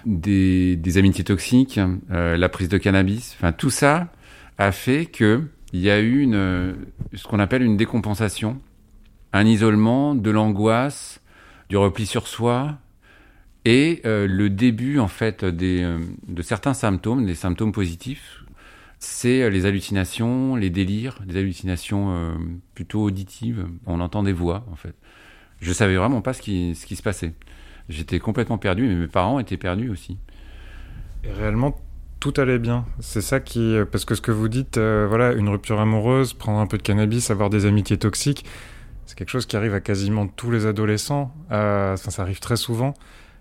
des, amitiés toxiques euh, la prise de cannabis. Enfin tout ça a fait que il y a eu euh, ce qu'on appelle une décompensation un isolement de l'angoisse du repli sur soi et euh, le début en fait euh, de certains symptômes, des symptômes positifs, c'est les hallucinations, les délires, des hallucinations plutôt auditives. On entend des voix en fait. Je savais vraiment pas ce qui, ce qui se passait. J'étais complètement perdu, mais mes parents étaient perdus aussi. Et réellement, tout allait bien. C'est ça qui. Parce que ce que vous dites, euh, voilà, une rupture amoureuse, prendre un peu de cannabis, avoir des amitiés toxiques, c'est quelque chose qui arrive à quasiment tous les adolescents. Euh, Enfin, ça arrive très souvent.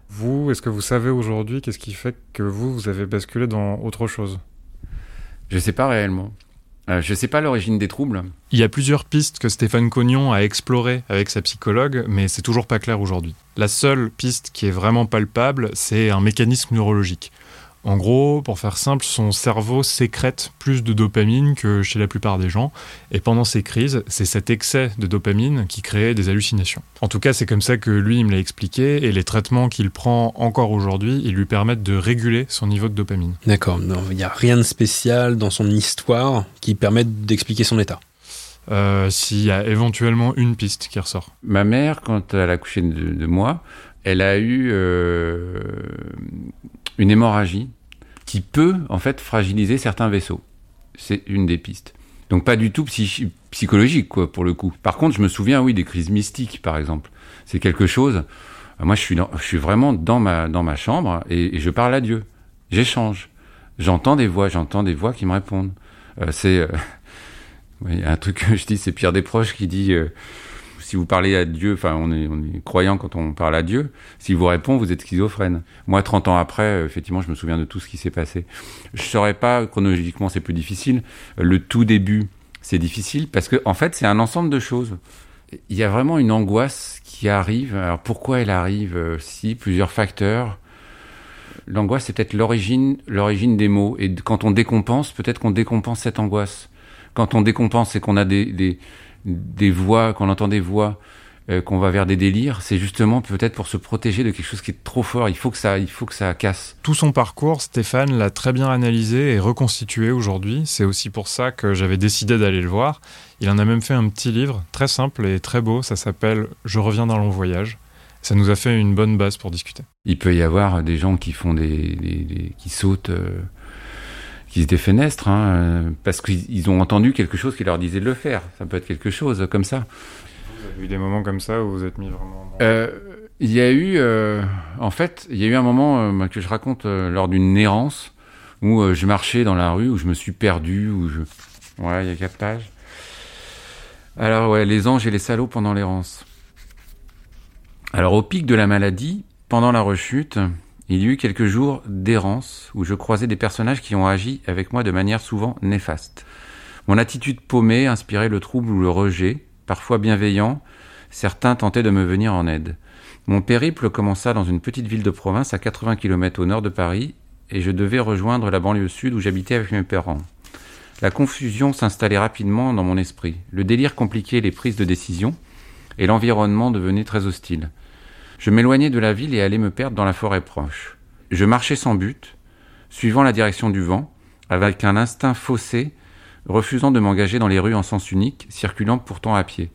Vous, est-ce que vous savez aujourd'hui qu'est-ce qui fait que vous, vous avez basculé dans autre chose? Je sais pas réellement. Euh, je sais pas l'origine des troubles. Il y a plusieurs pistes que Stéphane Cognon a explorées avec sa psychologue, mais c'est toujours pas clair aujourd'hui. La seule piste qui est vraiment palpable, c'est un mécanisme neurologique. En gros, pour faire simple, son cerveau sécrète plus de dopamine que chez la plupart des gens, et pendant ces crises, c'est cet excès de dopamine qui crée des hallucinations. En tout cas, c'est comme ça que lui, il me l'a expliqué, et les traitements qu'il prend encore aujourd'hui, ils lui permettent de réguler son niveau de dopamine. D'accord, non, il n'y a rien de spécial dans son histoire qui permette d'expliquer son état. Euh, S'il y a éventuellement une piste qui ressort. Ma mère, quand elle a accouché de, de moi, elle a eu euh, une hémorragie qui peut en fait fragiliser certains vaisseaux. C'est une des pistes. Donc pas du tout psychologique pour le coup. Par contre, je me souviens oui des crises mystiques par exemple. C'est quelque chose. Moi, je suis vraiment dans ma chambre et, je parle à Dieu. J'échange. J'entends des voix, j'entends des voix qui me répondent. Euh, c'est euh, un truc que je dis, c'est Pierre Desproges qui dit euh, si vous parlez à Dieu, enfin, on est, croyant quand on parle à Dieu, s'il vous répond, vous êtes schizophrène. Moi, 30 ans après, euh, effectivement, je me souviens de tout ce qui s'est passé. Je saurais pas, chronologiquement, c'est plus difficile. Le tout début, c'est difficile parce que, en fait, c'est un ensemble de choses. Il y a vraiment une angoisse qui arrive. Alors, pourquoi elle arrive euh, Si, plusieurs facteurs. L'angoisse, c'est peut-être l'origine, l'origine des mots. Et quand on décompense, peut-être qu'on décompense cette angoisse. Quand on décompense et qu'on a des, des voix, qu'on entend des voix, euh, qu'on va vers des délires, c'est justement peut-être pour se protéger de quelque chose qui est trop fort. Il faut que ça, il faut que ça casse. Tout son parcours, Stéphane l'a très bien analysé et reconstitué aujourd'hui. C'est aussi pour ça que j'avais décidé d'aller le voir. Il en a même fait un petit livre très simple et très beau. Ça s'appelle Je reviens d'un long voyage. Ça nous a fait une bonne base pour discuter. Il peut y avoir des gens qui font des, des- des- qui sautent, euh, qui se défenestrent, hein, parce qu'ils ils ont entendu quelque chose qui leur disait de le faire. Ça peut être quelque chose comme ça. Vous avez eu des moments comme ça où vous êtes mis vraiment. dans- Euh, il y a eu, euh, en fait, il y a eu un moment euh, que je raconte lors d'une errance où je marchais dans la rue, où je me suis perdu, où je, ouais, il y a quatre pages. Alors ouais, les anges et les salauds pendant l'errance. Alors au pic de la maladie, pendant la rechute, il y eut quelques jours d'errance où je croisais des personnages qui ont agi avec moi de manière souvent néfaste. Mon attitude paumée inspirait le trouble ou le rejet, parfois bienveillant, certains tentaient de me venir en aide. Mon périple commença dans une petite ville de province à 80 km au nord de Paris et je devais rejoindre la banlieue sud où j'habitais avec mes parents. La confusion s'installait rapidement dans mon esprit. Le délire compliquait les prises de décision et l'environnement devenait très hostile. Je m'éloignais de la ville et allais me perdre dans la forêt proche. Je marchais sans but, suivant la direction du vent, avec un instinct faussé, refusant de m'engager dans les rues en sens unique, circulant pourtant à pied.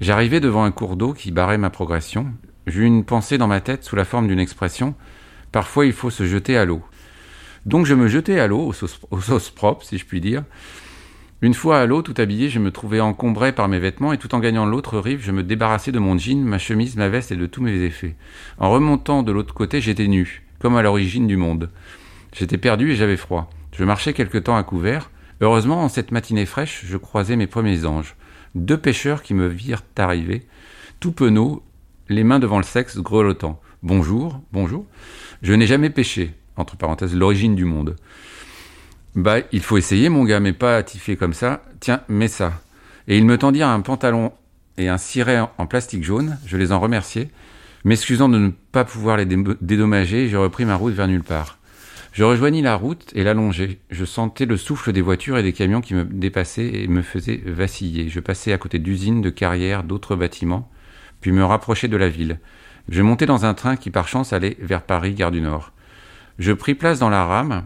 J'arrivais devant un cours d'eau qui barrait ma progression. J'eus une pensée dans ma tête sous la forme d'une expression Parfois il faut se jeter à l'eau. Donc je me jetais à l'eau, aux sauces, aux propres, si je puis dire. Une fois à l'eau, tout habillé, je me trouvais encombré par mes vêtements et tout en gagnant l'autre rive, je me débarrassais de mon jean, ma chemise, ma veste et de tous mes effets. En remontant de l'autre côté, j'étais nu, comme à l'origine du monde. J'étais perdu et j'avais froid. Je marchais quelque temps à couvert. Heureusement, en cette matinée fraîche, je croisais mes premiers anges. Deux pêcheurs qui me virent arriver, tout penauds, les mains devant le sexe, grelottant. Bonjour, bonjour. Je n'ai jamais pêché, entre parenthèses, l'origine du monde. Bah, il faut essayer, mon gars, mais pas tifler comme ça. Tiens, mets ça. Et ils me tendirent un pantalon et un ciré en plastique jaune. Je les en remerciais. M'excusant de ne pas pouvoir les dédommager, je repris ma route vers nulle part. Je rejoignis la route et l'allongeai. Je sentais le souffle des voitures et des camions qui me dépassaient et me faisaient vaciller. Je passais à côté d'usines, de carrières, d'autres bâtiments, puis me rapprochai de la ville. Je montai dans un train qui par chance allait vers Paris, gare du Nord. Je pris place dans la rame,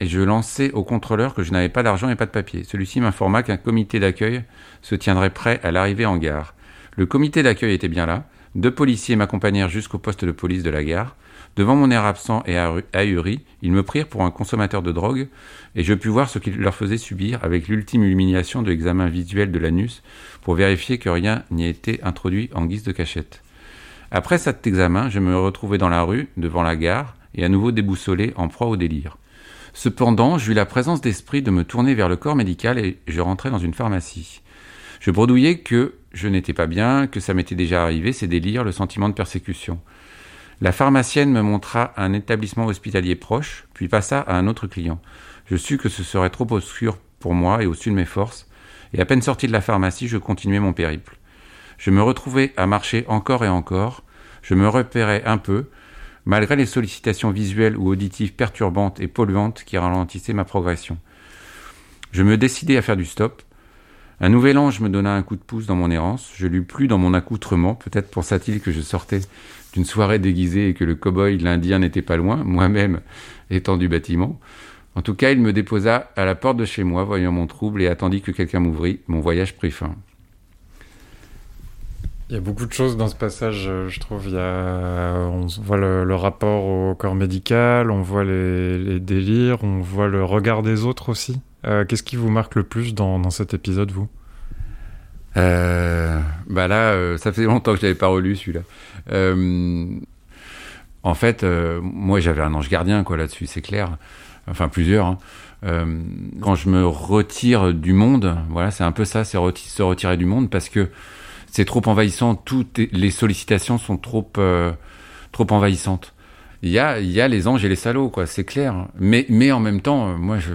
et je lançai au contrôleur que je n'avais pas d'argent et pas de papier. Celui-ci m'informa qu'un comité d'accueil se tiendrait prêt à l'arrivée en gare. Le comité d'accueil était bien là. Deux policiers m'accompagnèrent jusqu'au poste de police de la gare. Devant mon air absent et ahuri, ils me prirent pour un consommateur de drogue, et je pus voir ce qu'ils leur faisaient subir avec l'ultime illumination de l'examen visuel de l'anus pour vérifier que rien n'y était introduit en guise de cachette. Après cet examen, je me retrouvai dans la rue, devant la gare, et à nouveau déboussolé, en proie au délire. Cependant, j'eus la présence d'esprit de me tourner vers le corps médical et je rentrai dans une pharmacie. Je bredouillais que je n'étais pas bien, que ça m'était déjà arrivé, ces délires, le sentiment de persécution. La pharmacienne me montra un établissement hospitalier proche, puis passa à un autre client. Je sus que ce serait trop obscur pour moi et au-dessus de mes forces, et à peine sorti de la pharmacie, je continuais mon périple. Je me retrouvais à marcher encore et encore, je me repérais un peu, malgré les sollicitations visuelles ou auditives perturbantes et polluantes qui ralentissaient ma progression. Je me décidai à faire du stop. Un nouvel ange me donna un coup de pouce dans mon errance. Je lus plus dans mon accoutrement. Peut-être pensa-t-il que je sortais d'une soirée déguisée et que le cow-boy l'Indien n'était pas loin, moi-même étant du bâtiment. En tout cas, il me déposa à la porte de chez moi, voyant mon trouble, et attendit que quelqu'un m'ouvrît. Mon voyage prit fin. Il y a beaucoup de choses dans ce passage, euh, je trouve. Il y a, on voit le, rapport au corps médical, on voit les, délires, on voit le regard des autres aussi. Euh, qu'est-ce qui vous marque le plus dans, cet épisode, vous? Euh, Bah là, ça faisait longtemps que je n'avais pas relu celui-là. en fait, moi j'avais un ange gardien quoi là-dessus, c'est clair. Enfin plusieurs. Hein. quand je me retire du monde, voilà, c'est un peu ça, c'est se retirer du monde parce que c'est trop envahissant. Toutes les sollicitations sont trop, euh, trop envahissantes. Il y a, il y a les anges et les salauds, quoi, c'est clair. Mais, mais en même temps, euh, moi, je.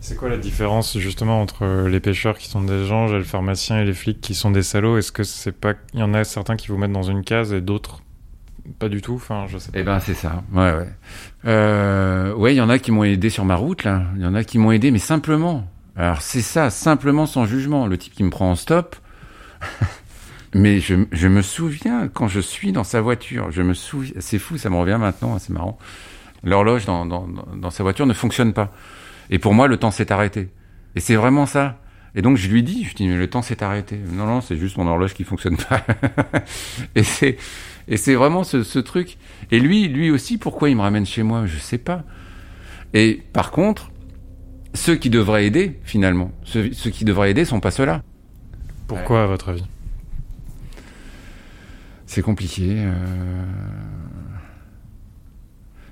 C'est quoi la différence justement entre les pêcheurs qui sont des anges et le pharmacien et les flics qui sont des salauds? Est-ce que c'est pas, il y en a certains qui vous mettent dans une case et d'autres pas du tout? Enfin, je sais. Pas. Eh ben, c'est ça. Ouais, ouais. Euh, ouais, il y en a qui m'ont aidé sur ma route là. Il y en a qui m'ont aidé, mais simplement. Alors c'est ça, simplement sans jugement. Le type qui me prend en stop. Mais je, je, me souviens quand je suis dans sa voiture, je me souviens, c'est fou, ça me revient maintenant, c'est marrant. L'horloge dans, dans, dans, sa voiture ne fonctionne pas. Et pour moi, le temps s'est arrêté. Et c'est vraiment ça. Et donc je lui dis, je dis, mais le temps s'est arrêté. Non, non, c'est juste mon horloge qui fonctionne pas. et c'est, et c'est vraiment ce, ce, truc. Et lui, lui aussi, pourquoi il me ramène chez moi? Je sais pas. Et par contre, ceux qui devraient aider, finalement, ceux, ceux qui devraient aider sont pas ceux-là. Pourquoi, à votre avis? C'est compliqué. Euh...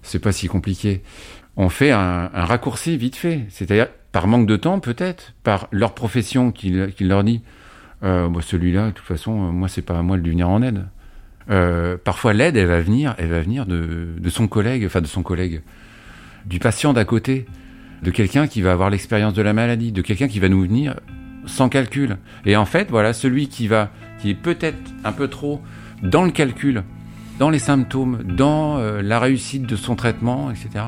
C'est pas si compliqué. On fait un, raccourci vite fait. C'est-à-dire, par manque de temps, peut-être, par leur profession qui, leur dit euh, celui-là, de toute façon, euh, moi, c'est pas à moi de lui venir en aide. Euh, parfois, l'aide, elle va venir, elle va venir de, de son collègue, enfin de son collègue, du patient d'à côté, de quelqu'un qui va avoir l'expérience de la maladie, de quelqu'un qui va nous venir sans calcul. Et en fait, voilà, celui qui va, qui est peut-être un peu trop dans le calcul, dans les symptômes, dans euh, la réussite de son traitement, etc.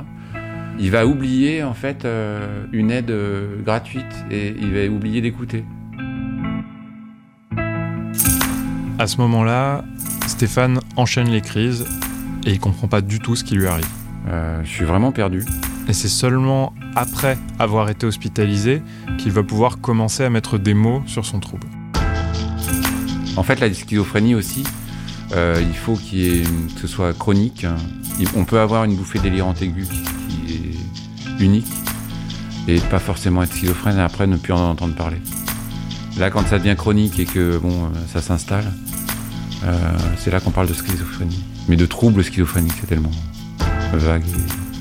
Il va oublier en fait euh, une aide euh, gratuite et il va oublier d'écouter. À ce moment-là, Stéphane enchaîne les crises et il comprend pas du tout ce qui lui arrive. Euh, je suis vraiment perdu. Et c'est seulement après avoir été hospitalisé qu'il va pouvoir commencer à mettre des mots sur son trouble. En fait, la schizophrénie aussi, euh, il faut qu'il y ait, que ce soit chronique. On peut avoir une bouffée délirante aiguë qui est unique et pas forcément être schizophrène et après ne plus en entendre parler. Là, quand ça devient chronique et que bon, euh, ça s'installe, euh, c'est là qu'on parle de schizophrénie. Mais de trouble schizophrénique, c'est tellement vague.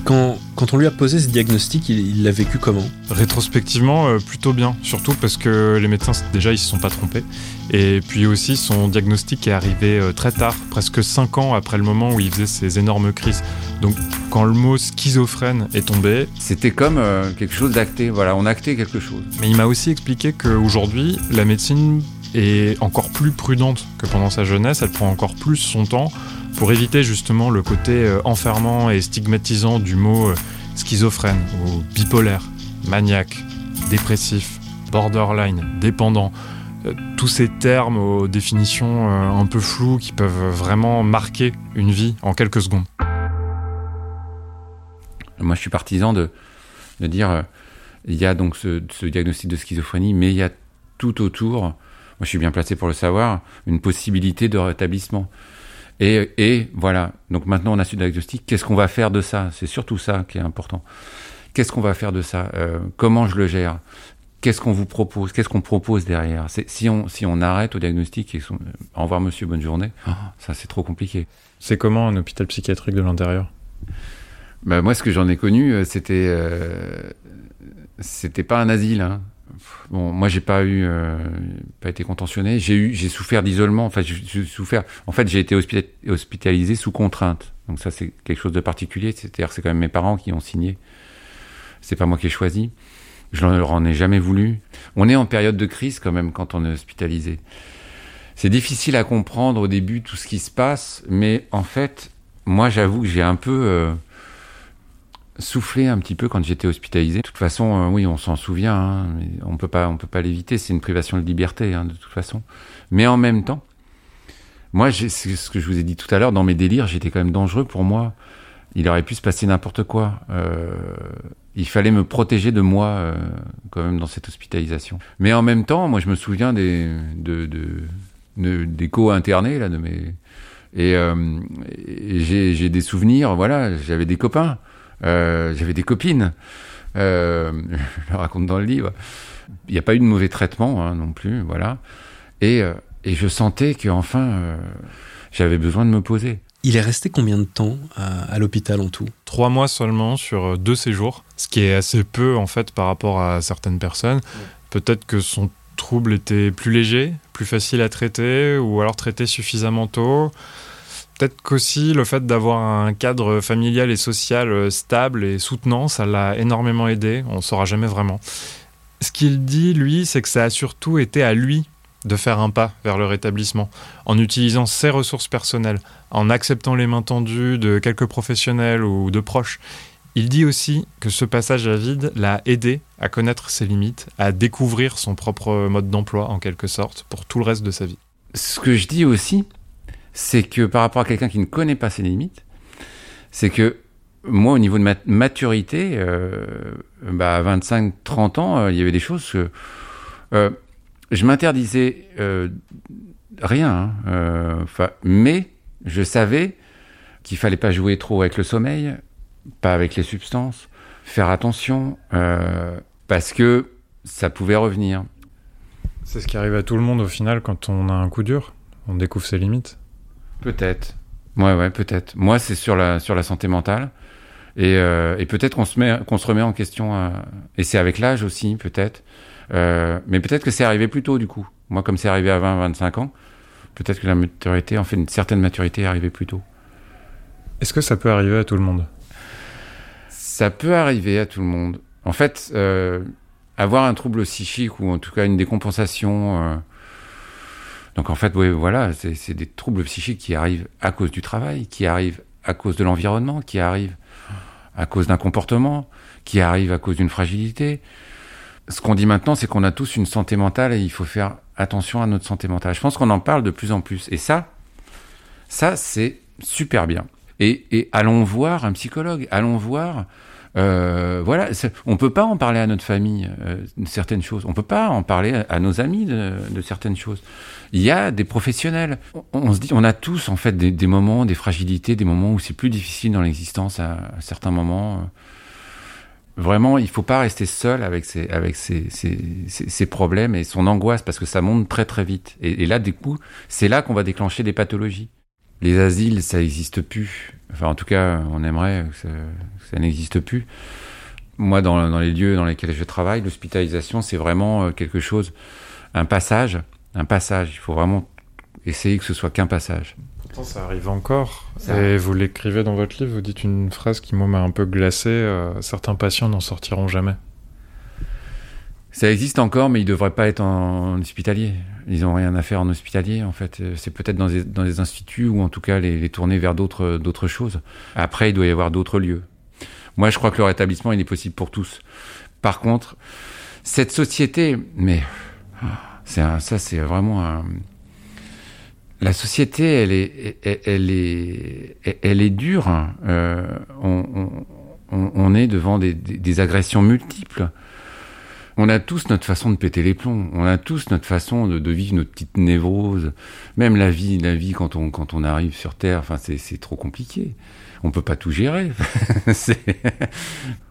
Quand, quand, on lui a posé ce diagnostic, il l'a vécu comment? Rétrospectivement, euh, plutôt bien. Surtout parce que les médecins, déjà, ils se sont pas trompés. Et puis aussi, son diagnostic est arrivé euh, très tard, presque 5 ans après le moment où il faisait ses énormes crises. Donc, quand le mot schizophrène est tombé. C'était comme euh, quelque chose d'acté. Voilà, on actait quelque chose. Mais il m'a aussi expliqué qu'aujourd'hui, la médecine est encore plus prudente que pendant sa jeunesse. Elle prend encore plus son temps pour éviter justement le côté euh, enfermant et stigmatisant du mot euh, schizophrène ou bipolaire, maniaque, dépressif, borderline, dépendant. Euh, tous ces termes aux définitions un peu floues qui peuvent vraiment marquer une vie en quelques secondes. Moi, je suis partisan de, de dire il y a donc ce, ce, diagnostic de schizophrénie, mais il y a tout autour, moi je suis bien placé pour le savoir, une possibilité de rétablissement. Et, et, voilà, donc maintenant on a su diagnostic, qu'est-ce qu'on va faire de ça? C'est surtout ça qui est important. Qu'est-ce qu'on va faire de ça? Euh, Comment je le gère? Qu'est-ce qu'on vous propose? Qu'est-ce qu'on propose derrière? Si on, si on arrête au diagnostic et son, au revoir monsieur, bonne journée, oh, ça c'est trop compliqué. C'est comment un hôpital psychiatrique de l'intérieur? Bah, Moi ce que j'en ai connu, euh, c'était euh, c'était pas un asile. Hein. Bon, moi, j'ai pas eu, euh, pas été contentionné. J'ai eu, j'ai souffert d'isolement. Enfin, j'ai souffert. En fait, j'ai été hospitalisé sous contrainte. Donc ça, c'est quelque chose de particulier. C'est-à-dire, c'est quand même mes parents qui ont signé. C'est pas moi qui ai choisi. Je leur en ai jamais voulu. On est en période de crise quand même quand on est hospitalisé. C'est difficile à comprendre au début tout ce qui se passe, mais en fait, moi, j'avoue que j'ai un peu euh, soufflé un petit peu quand j'étais hospitalisé. De toute façon, euh, oui, on s'en souvient, hein, on peut pas, on peut pas l'éviter. C'est une privation de liberté, hein, de toute façon. Mais en même temps, moi, c'est ce que je vous ai dit tout à l'heure, dans mes délires, j'étais quand même dangereux pour moi. Il aurait pu se passer n'importe quoi. Euh, il fallait me protéger de moi, euh, quand même, dans cette hospitalisation. Mais en même temps, moi, je me souviens des, de, de, de des co-internés, là, de mes. Et, et j'ai des souvenirs, voilà, j'avais des copains. Euh, j'avais des copines, euh, je le raconte dans le livre. Il n'y a pas eu de mauvais traitement hein, non plus, voilà. Et, euh, et je sentais qu'enfin, euh, j'avais besoin de me poser. Il est resté combien de temps à, à l'hôpital en tout? Trois mois seulement sur deux séjours, ce qui est assez peu en fait par rapport à certaines personnes. Peut-être que son trouble était plus léger, plus facile à traiter, ou alors traité suffisamment tôt. Peut-être qu'aussi le fait d'avoir un cadre familial et social stable et soutenant, ça l'a énormément aidé, on ne saura jamais vraiment. Ce qu'il dit, lui, c'est que ça a surtout été à lui de faire un pas vers le rétablissement, en utilisant ses ressources personnelles, en acceptant les mains tendues de quelques professionnels ou de proches. Il dit aussi que ce passage à vide l'a aidé à connaître ses limites, à découvrir son propre mode d'emploi en quelque sorte pour tout le reste de sa vie. Ce que je dis aussi, c'est que par rapport à quelqu'un qui ne connaît pas ses limites, c'est que moi, au niveau de ma maturité, euh, bah, à 25-30 ans, euh, il y avait des choses que euh, je m'interdisais euh, rien, hein, mais je savais qu'il fallait pas jouer trop avec le sommeil, pas avec les substances, faire attention, parce que ça pouvait revenir. C'est ce qui arrive à tout le monde au final quand on a un coup dur, on découvre ses limites. Peut-être. Ouais, ouais, peut-être. Moi, c'est sur la, sur la santé mentale. Et, euh, et peut-être qu'on se, met, qu'on se remet en question. À... Et c'est avec l'âge aussi, peut-être. Euh, mais peut-être que c'est arrivé plus tôt, du coup. Moi, comme c'est arrivé à 20, 25 ans, peut-être que la maturité, en fait, une certaine maturité est arrivée plus tôt. Est-ce que ça peut arriver à tout le monde? Ça peut arriver à tout le monde. En fait, euh, avoir un trouble psychique ou en tout cas une décompensation euh, donc en fait, oui, voilà, c'est des troubles psychiques qui arrivent à cause du travail, qui arrivent à cause de l'environnement, qui arrivent à cause d'un comportement, qui arrivent à cause d'une fragilité. Ce qu'on dit maintenant, c'est qu'on a tous une santé mentale et il faut faire attention à notre santé mentale. Je pense qu'on en parle de plus en plus. Et ça, ça, c'est super bien. Et, et allons voir un psychologue, allons voir. Euh, voilà, on peut pas en parler à notre famille euh, de certaines choses. On peut pas en parler à, nos amis de, certaines choses. Il y a des professionnels. On, se dit, on a tous en fait des, moments, des fragilités, des moments où c'est plus difficile dans l'existence à, certains moments. Vraiment, il faut pas rester seul avec ses, avec ses, ses, problèmes et son angoisse parce que ça monte très très vite. Et, et là, du coup, c'est là qu'on va déclencher des pathologies. Les asiles, ça n'existe plus. Enfin, en tout cas, on aimerait que ça, ça n'existe plus. Moi, dans, dans les lieux dans lesquels je travaille, l'hospitalisation, c'est vraiment euh, quelque chose, un passage, un passage. Il faut vraiment essayer que ce soit qu'un passage. Pourtant, ça arrive encore. Ça Et vous l'écrivez dans votre livre, vous dites une phrase qui, moi, m'a un peu glacé. euh, certains patients n'en sortiront jamais. Ça existe encore, mais ils ne devraient pas être en, en hospitalier. Ils n'ont rien à faire en hospitalier, en fait. Euh, C'est peut-être dans des, dans des instituts ou en tout cas les, les tourner vers d'autres choses. Après, il doit y avoir d'autres lieux. Moi, je crois que le rétablissement, il est possible pour tous. Par contre, cette société, mais ah, c'est ça, c'est vraiment un. La société, elle est, elle, est, elle- est dure. hein. Euh, on, est devant des- agressions multiples. On a tous notre façon de péter les plombs. On a tous notre façon de, de vivre notre petite névrose. Même la vie, la vie quand on quand on arrive sur Terre, enfin c'est trop compliqué. On peut pas tout gérer.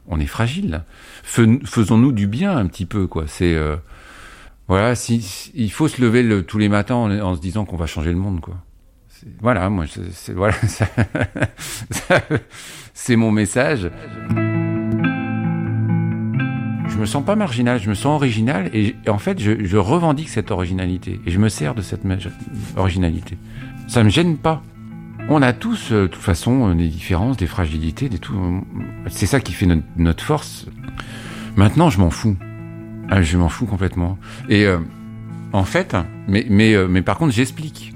On est fragile. Fais- Faisons-nous du bien un petit peu quoi. C'est euh, voilà. Si, il faut se lever le- tous les matins en, se disant qu'on va changer le monde quoi. Voilà, moi, c'est- voilà, mon message. Je me sens pas marginal, je me sens original et, en fait je, je revendique cette originalité et je me sers de cette originalité. Ça me gêne pas. On a tous, euh, de toute façon, euh, des différences, des fragilités, des tout. euh, C'est ça qui fait notre, force. Maintenant, je m'en fous. Ah, je m'en fous complètement. Et euh, en fait, mais, mais, mais par contre, j'explique.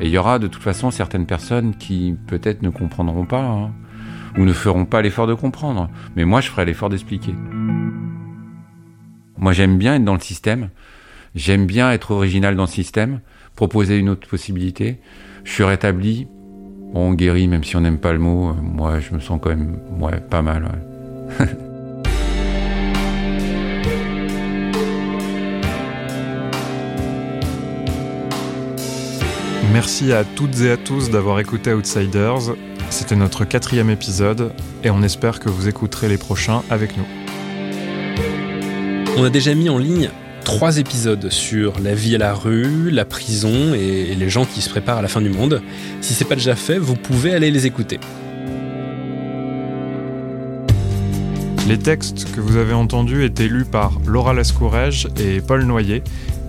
Et il y aura de toute façon certaines personnes qui peut-être ne comprendront pas hein, ou ne feront pas l'effort de comprendre. Mais moi, je ferai l'effort d'expliquer. Moi, j'aime bien être dans le système. J'aime bien être original dans le système, proposer une autre possibilité. Je suis rétabli. On guérit, même si on n'aime pas le mot. Euh, Moi, je me sens quand même ouais, pas mal. ouais. Merci à toutes et à tous d'avoir écouté Outsiders. C'était notre quatrième épisode et on espère que vous écouterez les prochains avec nous. On a déjà mis en ligne trois épisodes sur la vie à la rue, la prison et les gens qui se préparent à la fin du monde. Si c'est pas déjà fait, vous pouvez aller les écouter. Les textes que vous avez entendus étaient lus par Laura Lascourège et Paul Noyer.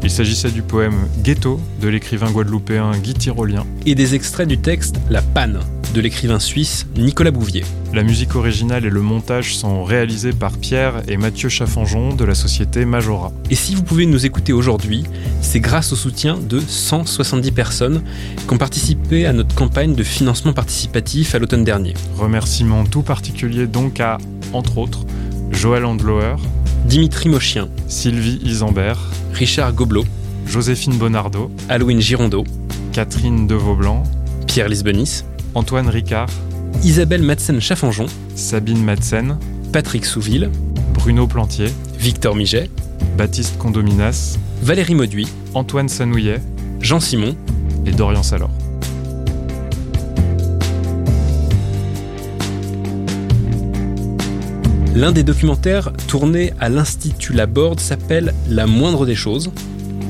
Il s'agissait du poème Ghetto de l'écrivain guadeloupéen Guy Tyrolien. Et des extraits du texte La panne de l'écrivain suisse Nicolas Bouvier. La musique originale et le montage sont réalisés par Pierre et Mathieu Chaffanjon de la société Majora. Et si vous pouvez nous écouter aujourd'hui, c'est grâce au soutien de 170 personnes qui ont participé à notre campagne de financement participatif à l'automne dernier. Remerciements tout particuliers donc à, entre autres, Joël Andlower, Dimitri Mochien, Sylvie Isambert, Richard Gobelot, Joséphine Bonardo, Halloween Girondeau, Catherine Devaublanc, Pierre Lisbonis, Antoine Ricard, Isabelle Madsen-Chaffanjon, Sabine Madsen, Patrick Souville, Bruno Plantier, Victor Miget, Baptiste Condominas, Valérie Mauduit, Antoine Sanouillet Jean Simon et Dorian Salor. L'un des documentaires tournés à l'Institut Laborde s'appelle La moindre des choses,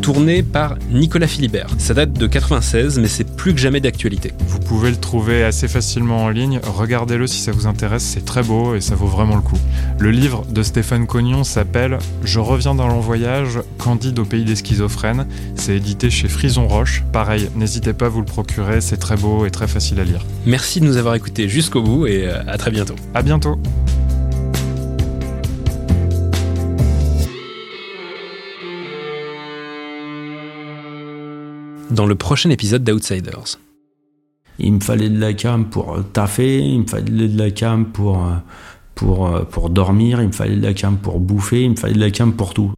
tourné par Nicolas Philibert. Ça date de 96, mais c'est plus que jamais d'actualité. Vous pouvez le trouver assez facilement en ligne. Regardez-le si ça vous intéresse, c'est très beau et ça vaut vraiment le coup. Le livre de Stéphane Cognon s'appelle Je reviens dans long voyage, Candide au pays des schizophrènes. C'est édité chez Frison Roche. Pareil, n'hésitez pas à vous le procurer, c'est très beau et très facile à lire. Merci de nous avoir écoutés jusqu'au bout et euh, à très bientôt. À bientôt. Dans le prochain épisode d'Outsiders. Il me fallait de la cam pour taffer, il me fallait de la cam pour, pour, pour dormir, il me fallait de la cam pour bouffer, il me fallait de la cam pour tout.